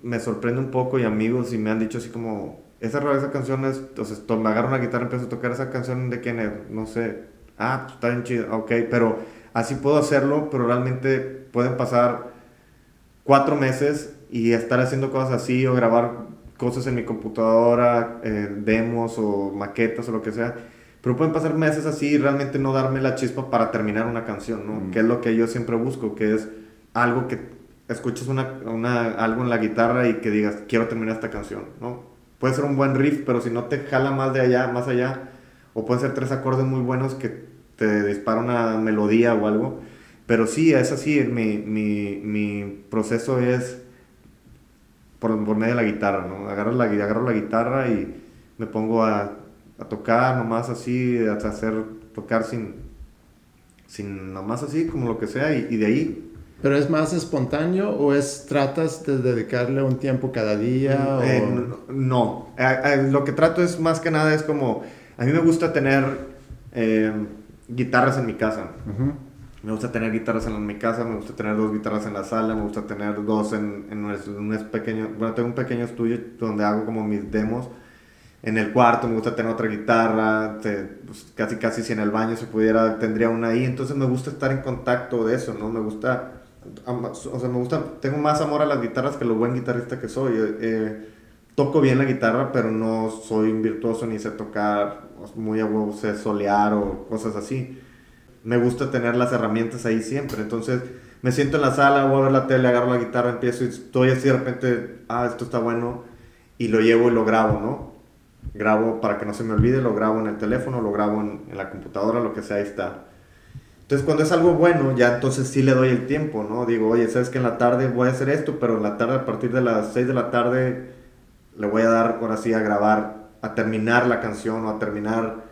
me sorprende un poco y amigos y me han dicho así como, esa, esa canción es, o sea, me agarro una guitarra y empiezo a tocar esa canción de quién es, no sé, ah, pues está bien chido, ok, pero así puedo hacerlo, pero realmente pueden pasar cuatro meses y estar haciendo cosas así o grabar cosas en mi computadora, eh, demos o maquetas o lo que sea. Pero pueden pasar meses así y realmente no darme la chispa para terminar una canción, ¿no? Mm. Que es lo que yo siempre busco, que es algo que escuches una, una, algo en la guitarra y que digas, quiero terminar esta canción, ¿no? puede ser un buen riff, pero si no te jala más de allá, más allá, o pueden ser tres acordes muy buenos que te dispara una melodía o algo. Pero sí, es así, mi, mi, mi proceso es por, por, medio de la guitarra, ¿no? Agarro la, agarro la guitarra y me pongo a, a tocar nomás así, a hacer, tocar sin, sin nomás así, como lo que sea, y, y de ahí ¿Pero es más espontáneo o es tratas de dedicarle un tiempo cada día? Eh, no, lo que trato es más que nada es como, a mí me gusta tener eh, guitarras en mi casa. Me gusta tener guitarras en mi casa, me gusta tener dos guitarras en la sala, me gusta tener dos en, en un, pequeño, bueno, tengo un pequeño estudio donde hago como mis demos. En el cuarto me gusta tener otra guitarra, pues, casi casi si en el baño se pudiera tendría una ahí, entonces me gusta estar en contacto de eso, ¿no? Me gusta o sea, me gusta, tengo más amor a las guitarras que lo buen guitarrista que soy. Eh, eh, toco bien la guitarra, pero no soy un virtuoso ni sé tocar muy a huevo, solear o cosas así. Me gusta tener las herramientas ahí siempre. Entonces, me siento en la sala, voy a ver la tele, agarro la guitarra, empiezo y estoy así de repente, ah, esto está bueno, y lo llevo y lo grabo, ¿no? Grabo para que no se me olvide, lo grabo en el teléfono, lo grabo en, en la computadora, lo que sea, ahí está. Entonces, cuando es algo bueno, ya entonces sí le doy el tiempo, ¿no? Digo, oye, sabes que en la tarde voy a hacer esto, pero en la tarde, a partir de las 6 de la tarde, le voy a dar, ahora sí, a grabar, a terminar la canción o a terminar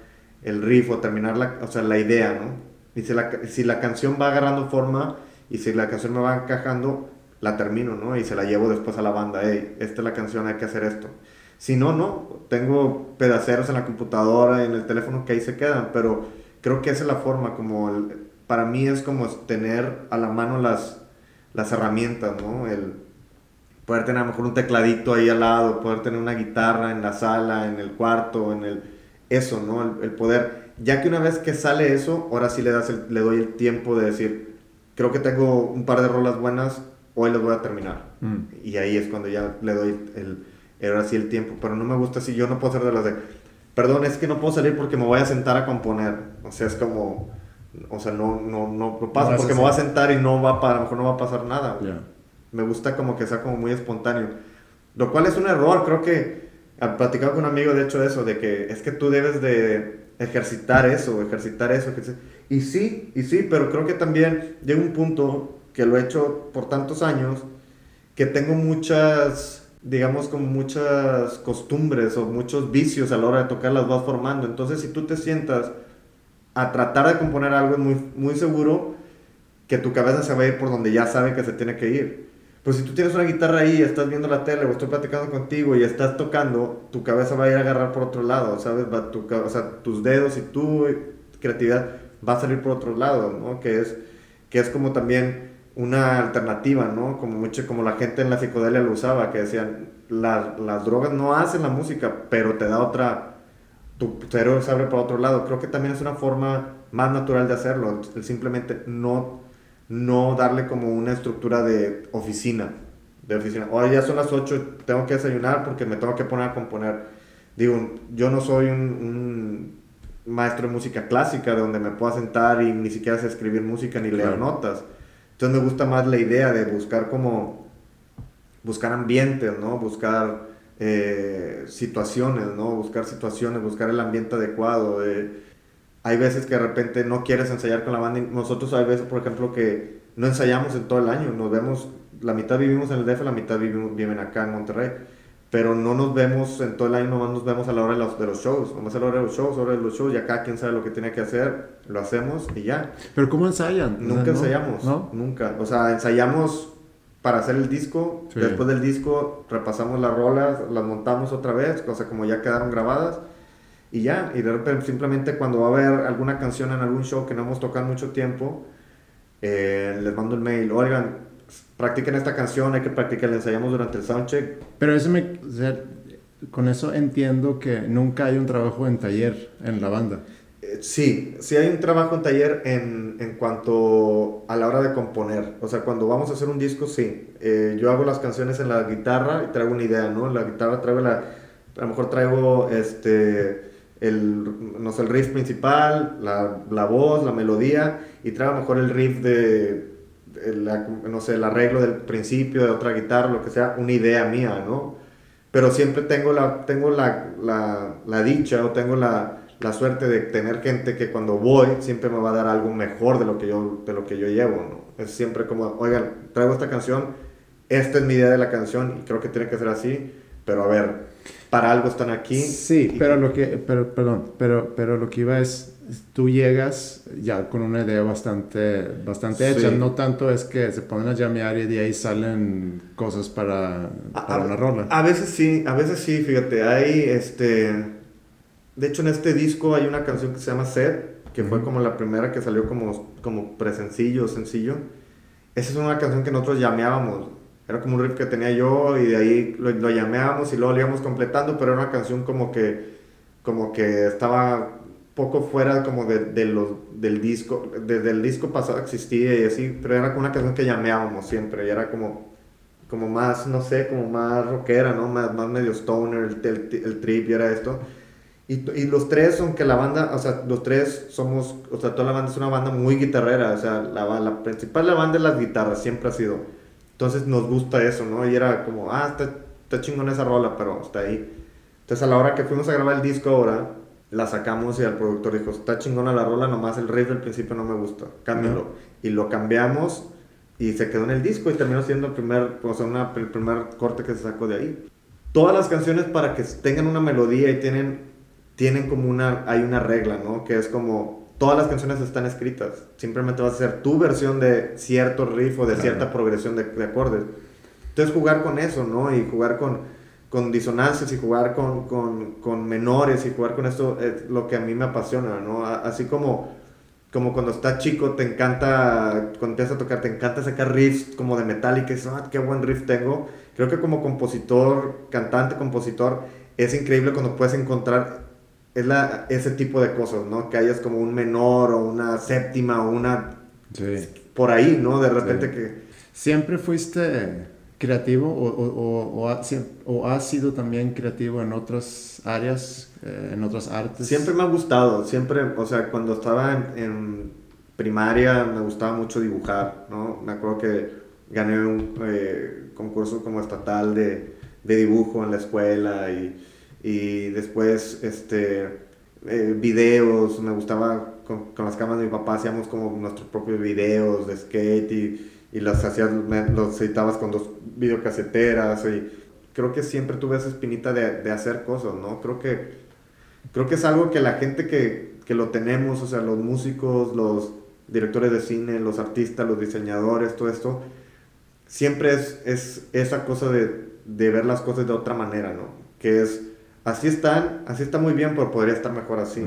el riff o a terminar la, o sea, la idea, ¿no? Y si la, si la canción va agarrando forma y si la canción me va encajando, la termino, ¿no? Y se la llevo después a la banda, hey, esta es la canción, hay que hacer esto. Si no, no, tengo pedaceros en la computadora, en el teléfono que ahí se quedan, pero creo que esa es la forma como para mí es como tener a la mano las, las herramientas, ¿no? Poder tener a lo mejor un tecladito ahí al lado, poder tener una guitarra en la sala, en el cuarto, en el... Eso, ¿no? El, poder... Ya que una vez que sale eso, ahora sí le, das le doy el tiempo de decir, creo que tengo un par de rolas buenas, hoy las voy a terminar. Mm. Y ahí es cuando ya le doy el, ahora sí el tiempo. Pero no me gusta si yo no puedo hacer de las de, perdón, es que no puedo salir porque me voy a sentar a componer. O sea, es como o sea, no, no, no, pasa porque me voy a sentar y no va a, a lo mejor no va a pasar nada. Me gusta como que sea como muy espontáneo. Lo cual es un error, creo que platicado con un amigo de hecho eso, de que es que tú debes de ejercitar eso, ejercitar eso. Y sí, y sí, pero creo que también llega un punto que lo he hecho por tantos años, que tengo muchas, digamos como muchas costumbres o muchos vicios a la hora de tocar las vas formando. Entonces si tú te sientas a tratar de componer algo muy, muy seguro que tu cabeza se va a ir por donde ya sabe que se tiene que ir. Pero si tú tienes una guitarra ahí, estás viendo la tele o estoy platicando contigo y estás tocando, tu cabeza va a ir a agarrar por otro lado, ¿sabes? Va tu, o sea, tus dedos y tu creatividad va a salir por otro lado, ¿no? Que es, que es como también una alternativa, ¿no? Como mucho como la gente en la psicodelia lo usaba, que decían, las drogas no hacen la música, pero te da otra tu cerebro se abre para otro lado. Creo que también es una forma más natural de hacerlo, simplemente no, no darle como una estructura de oficina. De oficina. Hoy ya son las 8, tengo que desayunar porque me tengo que poner a componer. Digo, yo no soy un, maestro de música clásica de donde me pueda sentar y ni siquiera sé escribir música ni leer notas. Entonces me gusta más la idea de buscar como, buscar ambientes, ¿no? Buscar eh, situaciones, ¿no? Buscar situaciones, buscar el ambiente adecuado. Eh. Hay veces que de repente no quieres ensayar con la banda. nosotros hay veces, por ejemplo, que no ensayamos en todo el año. Nos vemos, la mitad vivimos en el DF, la mitad vivimos, viven acá en Monterrey. Pero no nos vemos en todo el año, nomás nos vemos a la hora de los, de los shows. Nomás a la hora de los shows, a la hora de los shows, y acá quien sabe lo que tiene que hacer, lo hacemos y ya. ¿Pero cómo ensayan? Nunca ensayamos, ¿no? nunca. O sea, ensayamos para hacer el disco. Después del disco repasamos las rolas, las montamos otra vez, o sea, como ya quedaron grabadas. Y ya, y de repente simplemente cuando va a haber alguna canción en algún show que no hemos tocado mucho tiempo, eh, les mando el mail, oigan, practiquen esta canción, hay que practicarla, ensayamos durante el soundcheck. Pero eso me, con eso entiendo que nunca hay un trabajo en taller en la banda. Eh, sí, sí hay un trabajo en taller en, en, cuanto a la hora de componer. O sea, cuando vamos a hacer un disco, sí. Eh, yo hago las canciones en la guitarra y traigo una idea, ¿no? La guitarra traigo la... A lo mejor traigo este... El, no sé, el riff principal, la, la voz, la melodía, y traigo a lo mejor el riff de, no sé, el arreglo del principio de otra guitarra, lo que sea, una idea mía, ¿no? pero siempre tengo la, tengo la, la, la dicha o tengo la, la, suerte de tener gente que cuando voy siempre me va a dar algo mejor de lo que yo, de lo que yo llevo, ¿no? Es siempre como, oigan, traigo esta canción, esta es mi idea de la canción y creo que tiene que ser así, pero a ver, para algo están aquí. Sí, pero lo que, pero, perdón, pero, pero lo que iba es, tú llegas ya con una idea bastante, bastante hecha, no tanto es que se ponen a llamear y de ahí salen cosas para, para una rola. A veces sí, a veces sí, fíjate, hay este, de hecho en este disco hay una canción que se llama Set, que fue como la primera que salió como, como presencillo, sencillo. Esa es una canción que nosotros llameábamos era como un riff que tenía yo y de ahí lo, lo y luego lo íbamos completando, pero era una canción como que, como que estaba poco fuera como de, de los, del disco, desde el disco pasado existía y así, pero era como una canción que llameábamos siempre y era como, como más, no sé, como más rockera, ¿no? Más, más medio stoner, el, el, el trip y era esto. Y, y, los tres, aunque la banda, o sea, los tres somos, o sea, toda la banda es una banda muy guitarrera, o sea, la, la principal de la banda es las guitarras, siempre ha sido. Entonces nos gusta eso, ¿no? Y era como, ah, está, está chingón esa rola, pero está ahí. Entonces a la hora que fuimos a grabar el disco ahora, la sacamos y el productor dijo, está chingona la rola, nomás el riff del principio no me gusta, cámbialo. Y lo cambiamos y se quedó en el disco y terminó siendo el primer, o sea, una, el primer corte que se sacó de ahí. Todas las canciones para que tengan una melodía y tienen, tienen como una, hay una regla, ¿no? Que es como, todas las canciones están escritas. Simplemente vas a hacer tu versión de cierto riff o de cierta progresión de, de, acordes. Entonces jugar con eso, ¿no? Y jugar con, con disonancias y jugar con, con, con, menores y jugar con esto es lo que a mí me apasiona, ¿no? Así como, como cuando estás chico te encanta, cuando empiezas a tocar, te encanta sacar riffs como de metal y que dices, ah, qué buen riff tengo. Creo que como compositor, cantante, compositor, es increíble cuando puedes encontrar es la, ese tipo de cosas, ¿no? Que hayas como un menor o una séptima o una... Sí. Por ahí, ¿no? De repente que... ¿Siempre fuiste creativo o, o, o, o, has sido también creativo en otras áreas, eh, en otras artes? Siempre me ha gustado, siempre, o sea, cuando estaba en, en primaria me gustaba mucho dibujar, ¿no? Me acuerdo que gané un eh, concurso como estatal de, de dibujo en la escuela y y después este, eh, videos, me gustaba con, las cámaras de mi papá, hacíamos como nuestros propios videos de skate y, y los, hacías, los editabas con dos videocaseteras y creo que siempre tuve esa espinita de, de, hacer cosas, ¿no? Creo que, creo que es algo que la gente que, que lo tenemos, o sea, los músicos, los directores de cine, los artistas, los diseñadores, todo esto, siempre es, es esa cosa de, de ver las cosas de otra manera, ¿no? Que es así están, así está muy bien, pero podría estar mejor así.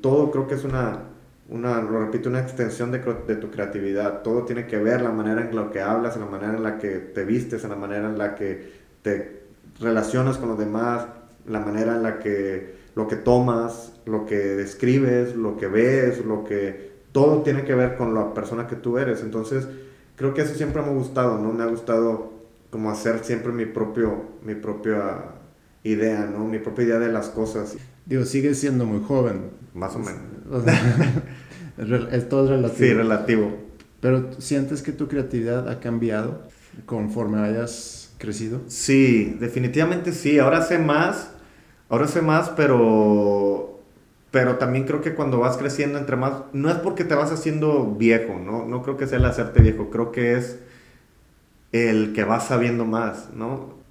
Todo creo que es una, una, lo repito, una extensión de, de, tu creatividad. Todo tiene que ver la manera en la que hablas, en la manera en la que te vistes, en la manera en la que te relacionas con los demás, la manera en la que lo que tomas, lo que describes, lo que ves, lo que todo tiene que ver con la persona que tú eres. Entonces, creo que eso siempre me ha gustado, ¿no? Me ha gustado como hacer siempre mi propio mi propia idea, ¿no? Mi propia idea de las cosas. Digo, sigue siendo muy joven. Más o menos. es todo relativo. Sí, relativo. Pero ¿sientes que tu creatividad ha cambiado conforme hayas crecido? Sí, definitivamente sí. Ahora sé más, ahora sé más, pero pero también creo que cuando vas creciendo entre más, no es porque te vas haciendo viejo, ¿no? No creo que sea el hacerte viejo, creo que es el que vas sabiendo más, ¿no?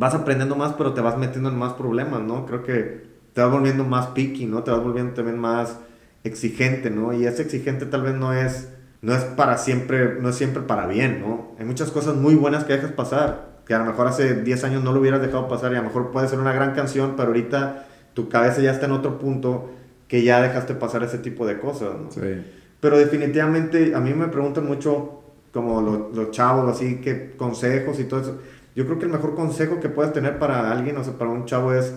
Vas aprendiendo más, pero te vas metiendo en más problemas, ¿no? Creo que te vas volviendo más picky, ¿no? Te vas volviendo también más exigente, ¿no? Y ese exigente tal vez no es, no es para siempre, no es siempre para bien, ¿no? Hay muchas cosas muy buenas que dejas pasar, que a lo mejor hace 10 años no lo hubieras dejado pasar y a lo mejor puede ser una gran canción, pero ahorita tu cabeza ya está en otro punto que ya dejaste pasar ese tipo de cosas, ¿no? Sí. Pero definitivamente a mí me preguntan mucho como los, los chavos, así, que consejos y todo eso yo creo que el mejor consejo que puedes tener para alguien, o sea, para un chavo es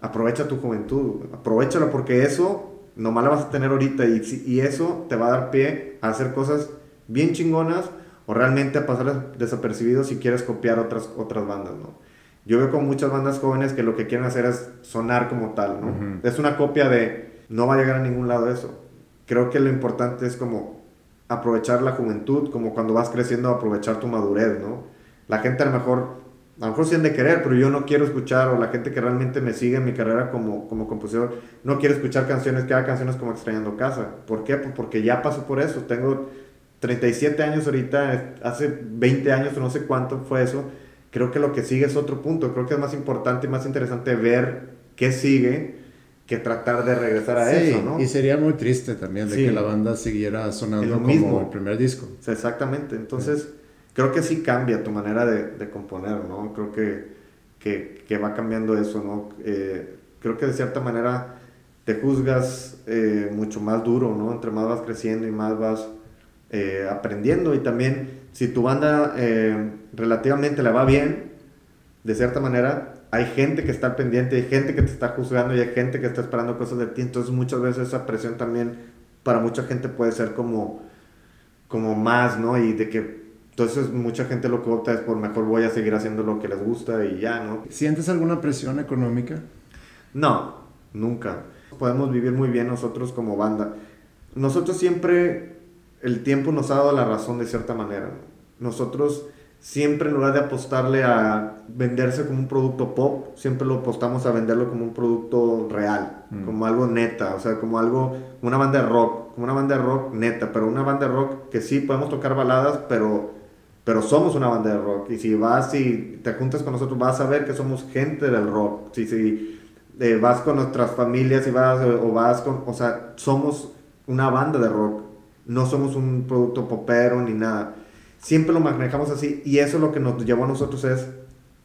aprovecha tu juventud, aprovechala porque eso nomás la vas a tener ahorita y, y eso te va a dar pie a hacer cosas bien chingonas o realmente a pasar desapercibido si quieres copiar otras, otras bandas, ¿no? Yo veo con muchas bandas jóvenes que lo que quieren hacer es sonar como tal, ¿no? Es una copia de, no va a llegar a ningún lado eso. Creo que lo importante es como aprovechar la juventud, como cuando vas creciendo, aprovechar tu madurez, ¿no? La gente a lo mejor a lo mejor sí han de querer, pero yo no quiero escuchar, o la gente que realmente me sigue en mi carrera como, como compositor, no quiere escuchar canciones que haga canciones como Extrañando Casa. ¿Por qué? Pues porque ya pasó por eso. Tengo 37 años ahorita, hace 20 años o no sé cuánto fue eso. Creo que lo que sigue es otro punto. Creo que es más importante y más interesante ver qué sigue que tratar de regresar a eso, ¿no? Y sería muy triste también de que la banda siguiera sonando como mismo. el primer disco. exactamente. Entonces creo que sí cambia tu manera de, de componer, ¿no? Creo que, que, que, va cambiando eso, ¿no? Eh, creo que de cierta manera te juzgas eh, mucho más duro, ¿no? Entre más vas creciendo y más vas eh, aprendiendo y también si tu banda relativamente le va bien, de cierta manera, hay gente que está pendiente, hay gente que te está juzgando y hay gente que está esperando cosas de ti, entonces muchas veces esa presión también para mucha gente puede ser como, como más, ¿no? Y de que entonces mucha gente lo que opta es por mejor voy a seguir haciendo lo que les gusta y ya, ¿no? ¿Sientes alguna presión económica? No, nunca. Podemos vivir muy bien nosotros como banda. Nosotros siempre, el tiempo nos ha dado la razón de cierta manera. Nosotros siempre en lugar de apostarle a venderse como un producto pop, siempre lo apostamos a venderlo como un producto real, mm. como algo neta, o sea, como algo, una banda de rock, como una banda de rock neta, pero una banda de rock que sí podemos tocar baladas, pero pero somos una banda de rock. Y si vas y te juntas con nosotros, vas a ver que somos gente del rock. Si, si eh, vas con nuestras familias y vas, o vas con, o sea, somos una banda de rock. No somos un producto popero ni nada. Siempre lo manejamos así y eso lo que nos llevó a nosotros es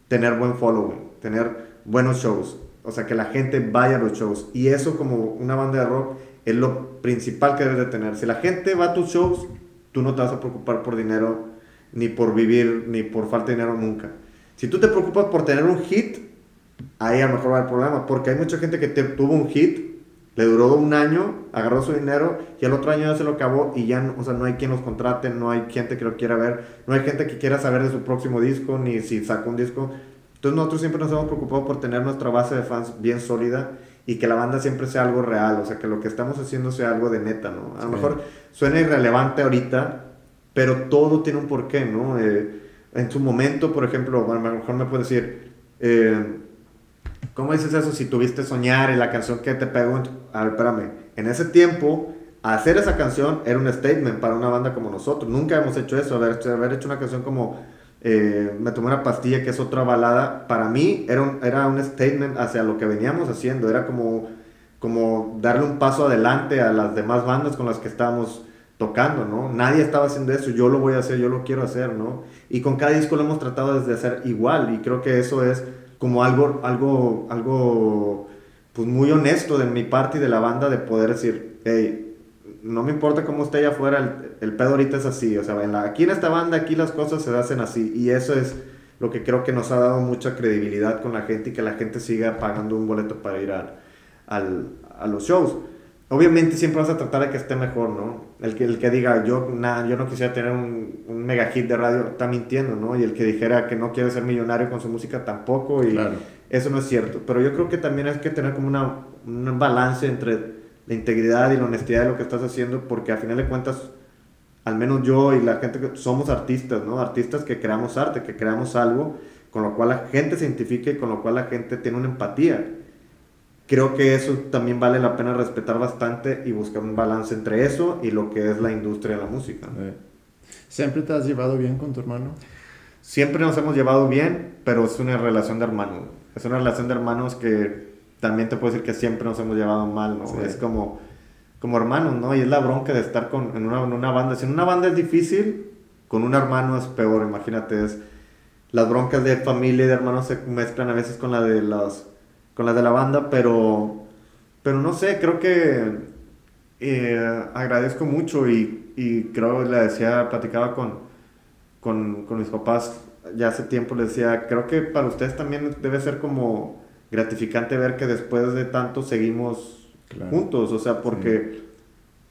tener buen following, tener buenos shows. O sea, que la gente vaya a los shows. Y eso como una banda de rock es lo principal que debes de tener. Si la gente va a tus shows, tú no te vas a preocupar por dinero ni por vivir, ni por falta de dinero nunca. Si tú te preocupas por tener un hit, ahí a lo mejor va el problema, porque hay mucha gente que te, tuvo un hit, le duró un año, agarró su dinero y el otro año ya se lo acabó y ya, no, o sea, no hay quien los contrate, no hay gente que lo quiera ver, no hay gente que quiera saber de su próximo disco, ni si sacó un disco. Entonces nosotros siempre nos hemos preocupado por tener nuestra base de fans bien sólida y que la banda siempre sea algo real, o sea, que lo que estamos haciendo sea algo de neta, ¿no? A lo mejor suena irrelevante ahorita, pero todo tiene un porqué, ¿no? Eh, en su momento, por ejemplo, a lo mejor me puede decir, eh, ¿cómo dices eso si tuviste soñar en la canción que te pegó? A ver, espérame, en ese tiempo, hacer esa canción era un statement para una banda como nosotros. Nunca hemos hecho eso, haber, haber hecho una canción como eh, Me tomé una pastilla, que es otra balada, para mí era un, era un statement hacia lo que veníamos haciendo, era como, como darle un paso adelante a las demás bandas con las que estábamos tocando, ¿no? Nadie estaba haciendo eso, yo lo voy a hacer, yo lo quiero hacer, ¿no? Y con cada disco lo hemos tratado de hacer igual y creo que eso es como algo, algo, algo, pues muy honesto de mi parte y de la banda de poder decir, hey, no me importa cómo esté allá afuera, el, el pedo ahorita es así, o sea, la, aquí en esta banda, aquí las cosas se hacen así y eso es lo que creo que nos ha dado mucha credibilidad con la gente y que la gente siga pagando un boleto para ir al, a los shows obviamente siempre vas a tratar de que esté mejor, ¿no? El que, el que diga, yo, nada, yo no quisiera tener un, un, mega hit de radio, está mintiendo, ¿no? Y el que dijera que no quiere ser millonario con su música tampoco, y eso no es cierto. Pero yo creo que también hay que tener como una, un balance entre la integridad y la honestidad de lo que estás haciendo, porque al final de cuentas, al menos yo y la gente que somos artistas, ¿no? Artistas que creamos arte, que creamos algo con lo cual la gente se identifique, con lo cual la gente tiene una empatía creo que eso también vale la pena respetar bastante y buscar un balance entre eso y lo que es la industria de la música. ¿Siempre te has llevado bien con tu hermano? Siempre nos hemos llevado bien, pero es una relación de hermanos. Es una relación de hermanos que también te puedo decir que siempre nos hemos llevado mal, ¿no? Es como, como hermanos, ¿no? Y es la bronca de estar con, en, una, en una banda. Si en una banda es difícil, con un hermano es peor, imagínate. Es, las broncas de familia y de hermanos se mezclan a veces con la de los con las de la banda, pero, pero no sé, creo que eh, agradezco mucho y, y, creo, le decía, platicaba con, con, con mis papás ya hace tiempo, les decía, creo que para ustedes también debe ser como gratificante ver que después de tanto seguimos juntos, o sea, porque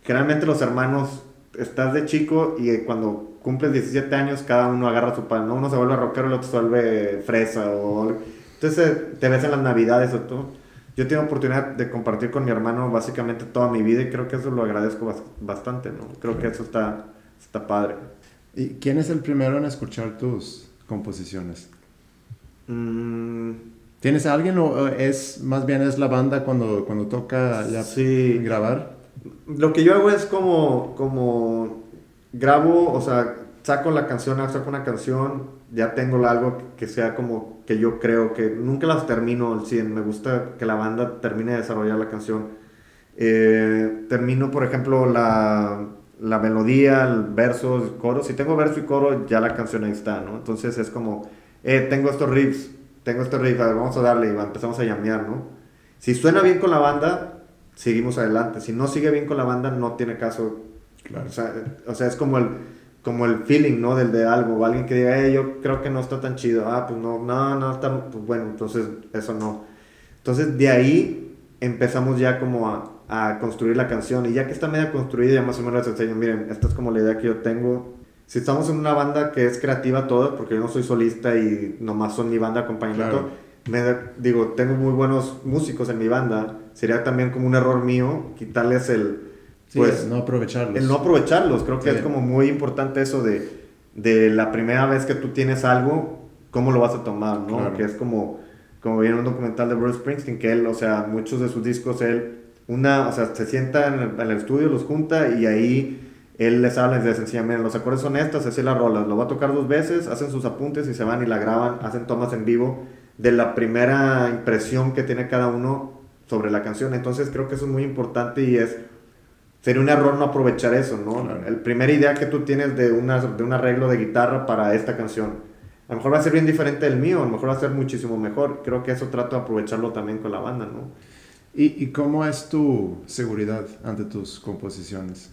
generalmente los hermanos, estás de chico y cuando cumples 17 años, cada uno agarra su pan, ¿no? Uno se vuelve rockero, el otro se vuelve fresa o entonces te ves en las navidades o todo. Yo tengo oportunidad de compartir con mi hermano básicamente toda mi vida y creo que eso lo agradezco bastante, ¿no? Creo que eso está, está padre. ¿Y quién es el primero en escuchar tus composiciones? Mm, ¿Tienes a alguien o es más bien es la banda cuando, cuando toca ya Sí. grabar? Lo que yo hago es como, como grabo, o sea, saco la canción, saco una canción, ya tengo algo que sea como que yo creo que nunca las termino al 100. Me gusta que la banda termine de desarrollar la canción. Eh, termino, por ejemplo, la, la melodía, el verso, el coro. Si tengo verso y coro, ya la canción ahí está, ¿no? Entonces es como, eh, tengo estos riffs, tengo estos riffs, a ver, vamos a darle y empezamos a llamear, ¿no? Si suena bien con la banda, seguimos adelante. Si no sigue bien con la banda, no tiene caso. Claro. O sea, o sea, es como el, como el feeling, ¿no? Del de algo. O alguien que diga, eh, yo creo que no está tan chido. Ah, pues no, no, no está, pues bueno, entonces eso no. Entonces de ahí empezamos ya como a, a construir la canción. Y ya que está media construida, ya más o menos les enseño, miren, esta es como la idea que yo tengo. Si estamos en una banda que es creativa toda, porque yo no soy solista y nomás son mi banda acompañamiento, Claro. me da- digo, tengo muy buenos músicos en mi banda. Sería también como un error mío quitarles el, Sí, pues, no aprovecharlos. el no aprovecharlos. Creo que Sí. es como muy importante eso de, de la primera vez que tú tienes algo, cómo lo vas a tomar, ¿no? Claro. Que es como, como viene un documental de Bruce Springsteen, que él, o sea, muchos de sus discos, él, una, o sea, se sienta en el, en el estudio, los junta y ahí él les habla y les enseña, miren, los acordes son estos, así las rolas, lo va a tocar dos veces, hacen sus apuntes y se van y la graban, hacen tomas en vivo de la primera impresión que tiene cada uno sobre la canción. Entonces creo que eso es muy importante y es sería un error no aprovechar eso, ¿no? Claro. El primera idea que tú tienes de, una, de un arreglo de guitarra para esta canción, a lo mejor va a ser bien diferente del mío, a lo mejor va a ser muchísimo mejor. Creo que eso trato de aprovecharlo también con la banda, ¿no? ¿Y, ¿Y cómo es tu seguridad ante tus composiciones?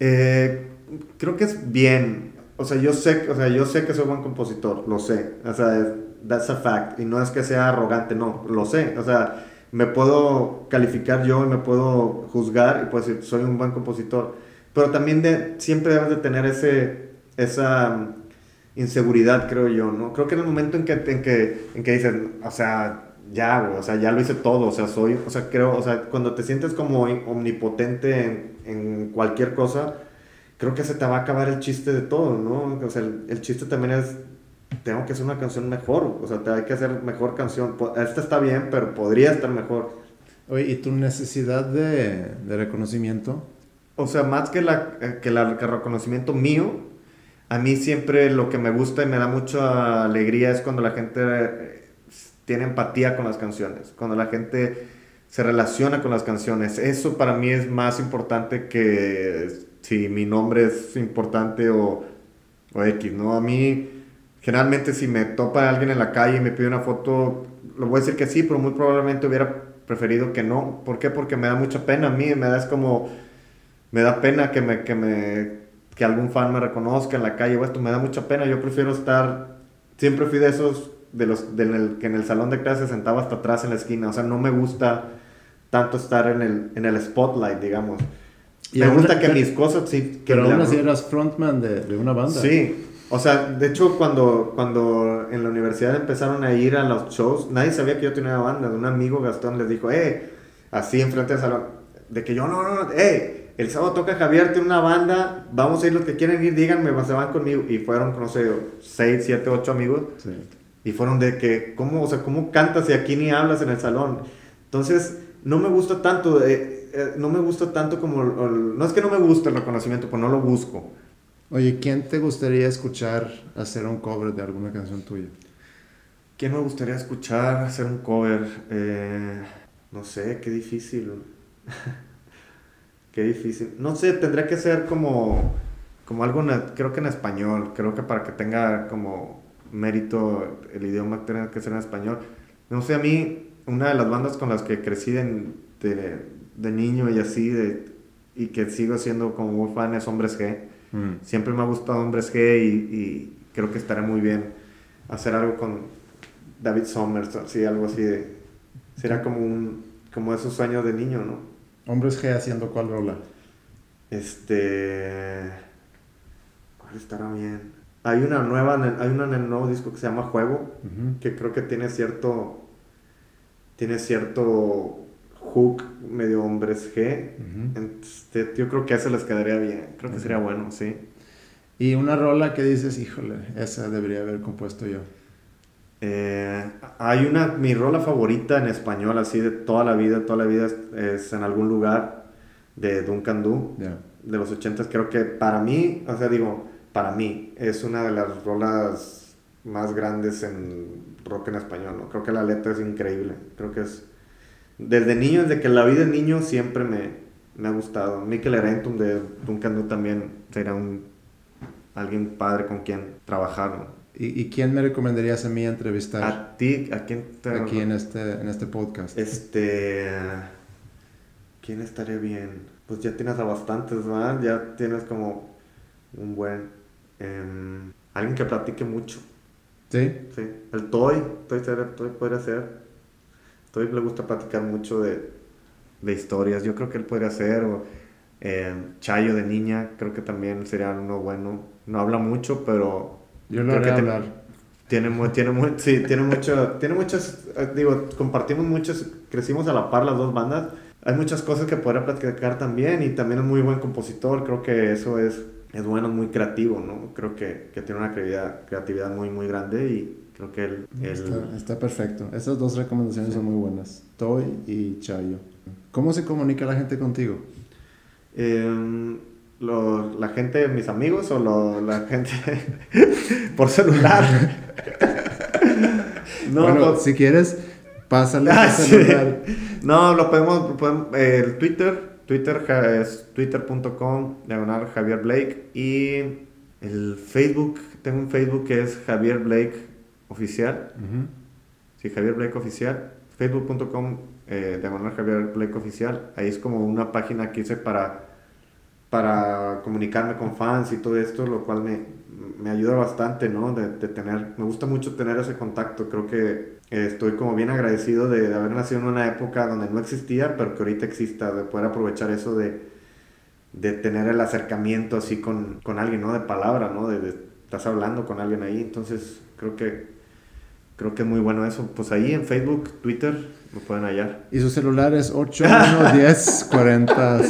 Eh, creo que es bien. O sea, yo sé, o sea, yo sé que soy buen compositor, lo sé. O sea, that's a fact. Y no es que sea arrogante, no, lo sé. O sea, me puedo calificar yo y me puedo juzgar y puedo decir, soy un buen compositor. Pero también de, siempre debes de tener ese, esa mm, inseguridad, creo yo, ¿no? Creo que en el momento en que, en que, en que dices, o sea, ya, o sea, ya lo hice todo, o sea, soy, o sea, creo, o sea, cuando te sientes como omnipotente en, en cualquier cosa, creo que se te va a acabar el chiste de todo, ¿no? O sea, el, el chiste también es, tengo que hacer una canción mejor, o sea, te hay que hacer mejor canción. Esta está bien, pero podría estar mejor. Oye, ¿y tu necesidad de, de reconocimiento? O sea, más que, la, que, la, que el reconocimiento mío, a mí siempre lo que me gusta y me da mucha alegría es cuando la gente eh, tiene empatía con las canciones, cuando la gente se relaciona con las canciones. Eso para mí es más importante que si mi nombre es importante o, o X, ¿no? A mí, generalmente si me topa alguien en la calle y me pide una foto, lo voy a decir que sí, pero muy probablemente hubiera preferido que no. ¿Por qué? Porque me da mucha pena a mí, me da es como me da pena que me que me que algún fan me reconozca en la calle o esto me da mucha pena yo prefiero estar siempre fui de esos de los del el- que en el salón de clases sentaba hasta atrás en la esquina o sea no me gusta tanto estar en el en el spotlight digamos Y me gusta que pero- mis cosas sí que Pero aún así eras frontman de, de una banda. Sí, o sea, de hecho cuando, cuando en la universidad empezaron a ir a los shows, nadie sabía que yo tenía una banda. Un amigo Gastón les dijo, eh, así enfrente del salón, de que yo no, no, no, eh, el sábado toca Javier, tiene una banda, vamos a ir los que quieren ir, díganme, se van conmigo. Y fueron, no sé, 6, 7, 8 amigos. Sí. Y fueron de que, ¿cómo, o sea, ¿cómo cantas y aquí ni hablas en el salón? Entonces, no me gusta tanto, eh, eh, no me gusta tanto como, el- el- no es que no me guste el reconocimiento, pues no lo busco. Oye, ¿quién te gustaría escuchar hacer un cover de alguna canción tuya? ¿Quién me gustaría escuchar hacer un cover? Eh, no sé, qué difícil. qué difícil. No sé, tendría que ser como, como algo, en- creo que en español. Creo que para que tenga como mérito el idioma tiene que ser en español. No sé, a mí, una de las bandas con las que crecí de, de, niño y así, y que sigo siendo como fan es Hombres G. Mm. Siempre me ha gustado Hombres G y, y creo que estaría muy bien hacer algo con David Summers, así, algo así de... Será como un... como esos sueños de niño, ¿no? Hombres G haciendo cuál rola. Este... ¿Cuál estará bien? Hay una nueva, hay una en el nuevo disco que se llama Juego, que creo que tiene cierto... Tiene cierto hook medio hombres G. Ujú. Este, yo creo que a eso les quedaría bien. Creo que Ujú. sería bueno, sí. Y una rola que dices, híjole, esa debería haber compuesto yo. Eh, hay una, mi rola favorita en español, así de toda la vida, toda la vida, es, en algún lugar de Duncan Du, de los ochentas. Creo que para mí, o sea, digo, para mí, es una de las rolas más grandes en rock en español, ¿no? Creo que la letra es increíble, creo que es... Desde niño, desde que la vi de niño, siempre me, me ha gustado. Mikel Erentum de Duncan Du también sería un, alguien padre con quien trabajar, ¿Y, quién me recomendarías a mí entrevistar? A ti, ¿a quién te... Aquí en este, en este podcast. Este... ¿Quién estaría bien? Pues ya tienes a bastantes, ¿verdad? Ya tienes como un buen... Em, alguien que platique mucho. ¿Sí? Sí. El Toy, Toy, Toy podría ser. Toy le gusta platicar mucho de, de historias. Yo creo que él podría ser. O, em, Chayo de niña, creo que también sería uno bueno. No habla mucho, pero yo lo haré hablar. Tiene, tiene, sí, tiene mucho, tiene muchos, eh, digo, compartimos muchos, crecimos a la par las dos bandas. Hay muchas cosas que podría platicar también y también es muy buen compositor. Creo que eso es, es bueno, muy creativo, ¿no? Creo que, que tiene una creatividad, creatividad muy, muy grande y creo que él... Está, perfecto. Esas dos recomendaciones son muy buenas. Toy y Chayo. ¿Cómo se comunica la gente contigo? Eh, lo, la gente, mis amigos o la gente por celular. no, bueno, si quieres, pásale ah, celular. No, lo podemos, el Twitter, Twitter es twitter.com, diagonal Javier Blake y el Facebook, tengo un Facebook que es Javier Blake Oficial. Sí, Javier Blake Oficial. Facebook.com, eh, diagonal Javier Blake Oficial. Ahí es como una página que hice para para comunicarme con fans y todo esto, lo cual me, me ayuda bastante, ¿no? De, de, tener, me gusta mucho tener ese contacto, creo que estoy como bien agradecido de, de, haber nacido en una época donde no existía, pero que ahorita exista, de poder aprovechar eso de, de tener el acercamiento así con, con alguien, ¿no? De palabra, ¿no? De, estás hablando con alguien ahí, entonces creo que, creo que es muy bueno eso. Pues ahí en Facebook, Twitter, me pueden hallar. Y su celular es 8110 40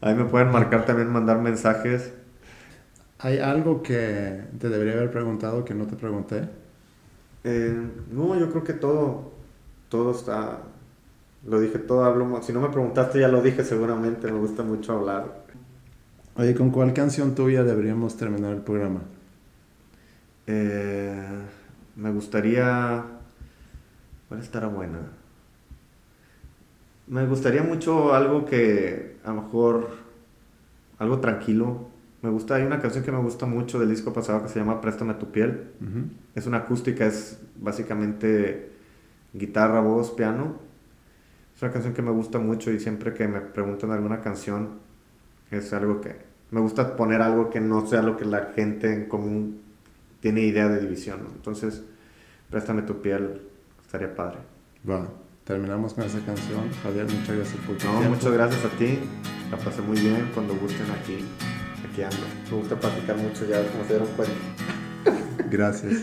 Ahí me pueden marcar también, mandar mensajes. ¿Hay algo que te debería haber preguntado que no te pregunté? Eh, no, yo creo que todo, todo está, lo dije todo, hablo, si no me preguntaste ya lo dije seguramente, me gusta mucho hablar. Oye, ¿con cuál canción tuya deberíamos terminar el programa? Eh, me gustaría, ¿cuál estará buena? Me gustaría mucho algo que a lo mejor algo tranquilo. Me gusta, hay una canción que me gusta mucho del disco pasado que se llama Préstame tu piel. Es una acústica, es básicamente guitarra, voz, piano. Es una canción que me gusta mucho y siempre que me preguntan alguna canción es algo que me gusta poner algo que no sea lo que la gente en común tiene idea de división. Entonces, Préstame tu piel estaría padre. Va terminamos con esa canción. Javier, muchas gracias por tu No, muchas gracias a ti. La pasé muy bien cuando gusten aquí. Aquí ando. Me gusta platicar mucho ya, como se dieron cuenta. Gracias.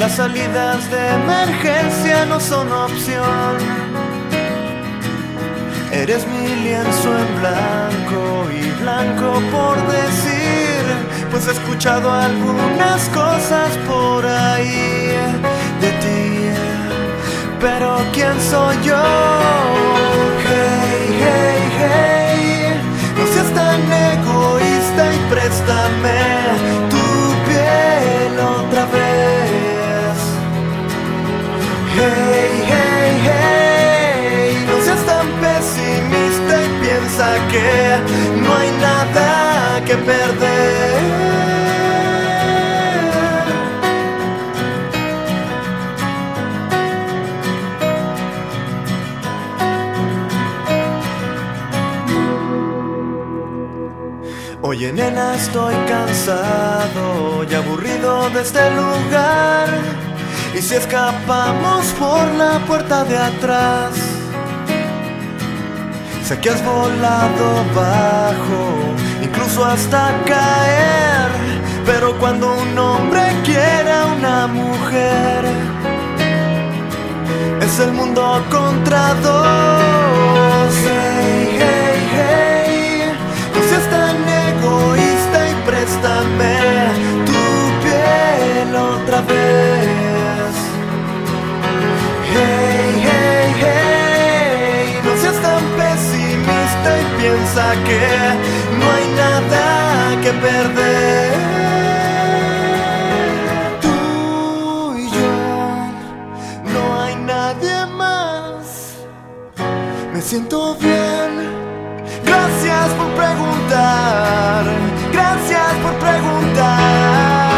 Las salidas de emergencia no son opción. Eres mi lienzo en blanco y blanco por decir, pues he escuchado algunas cosas por ahí de ti. Pero ¿quién soy yo? Hey, hey, hey, no seas tan egoísta y préstame tu piel otra vez. Hey, hey, hey, no seas tan pesimista y piensa que no hay nada que perder. Oye nena, estoy cansado y aburrido de este lugar y si escapamos por la puerta de atrás, Sé que has volado bajo, incluso hasta caer. Pero cuando un hombre quiere a una mujer, es el mundo contra dos. Hey, hey, hey, no seas tan egoísta y préstame tu piel otra vez. Piensa que no hay nada que perder. Tú y yo, no hay nadie más. Me siento bien. Gracias por preguntar. Gracias por preguntar.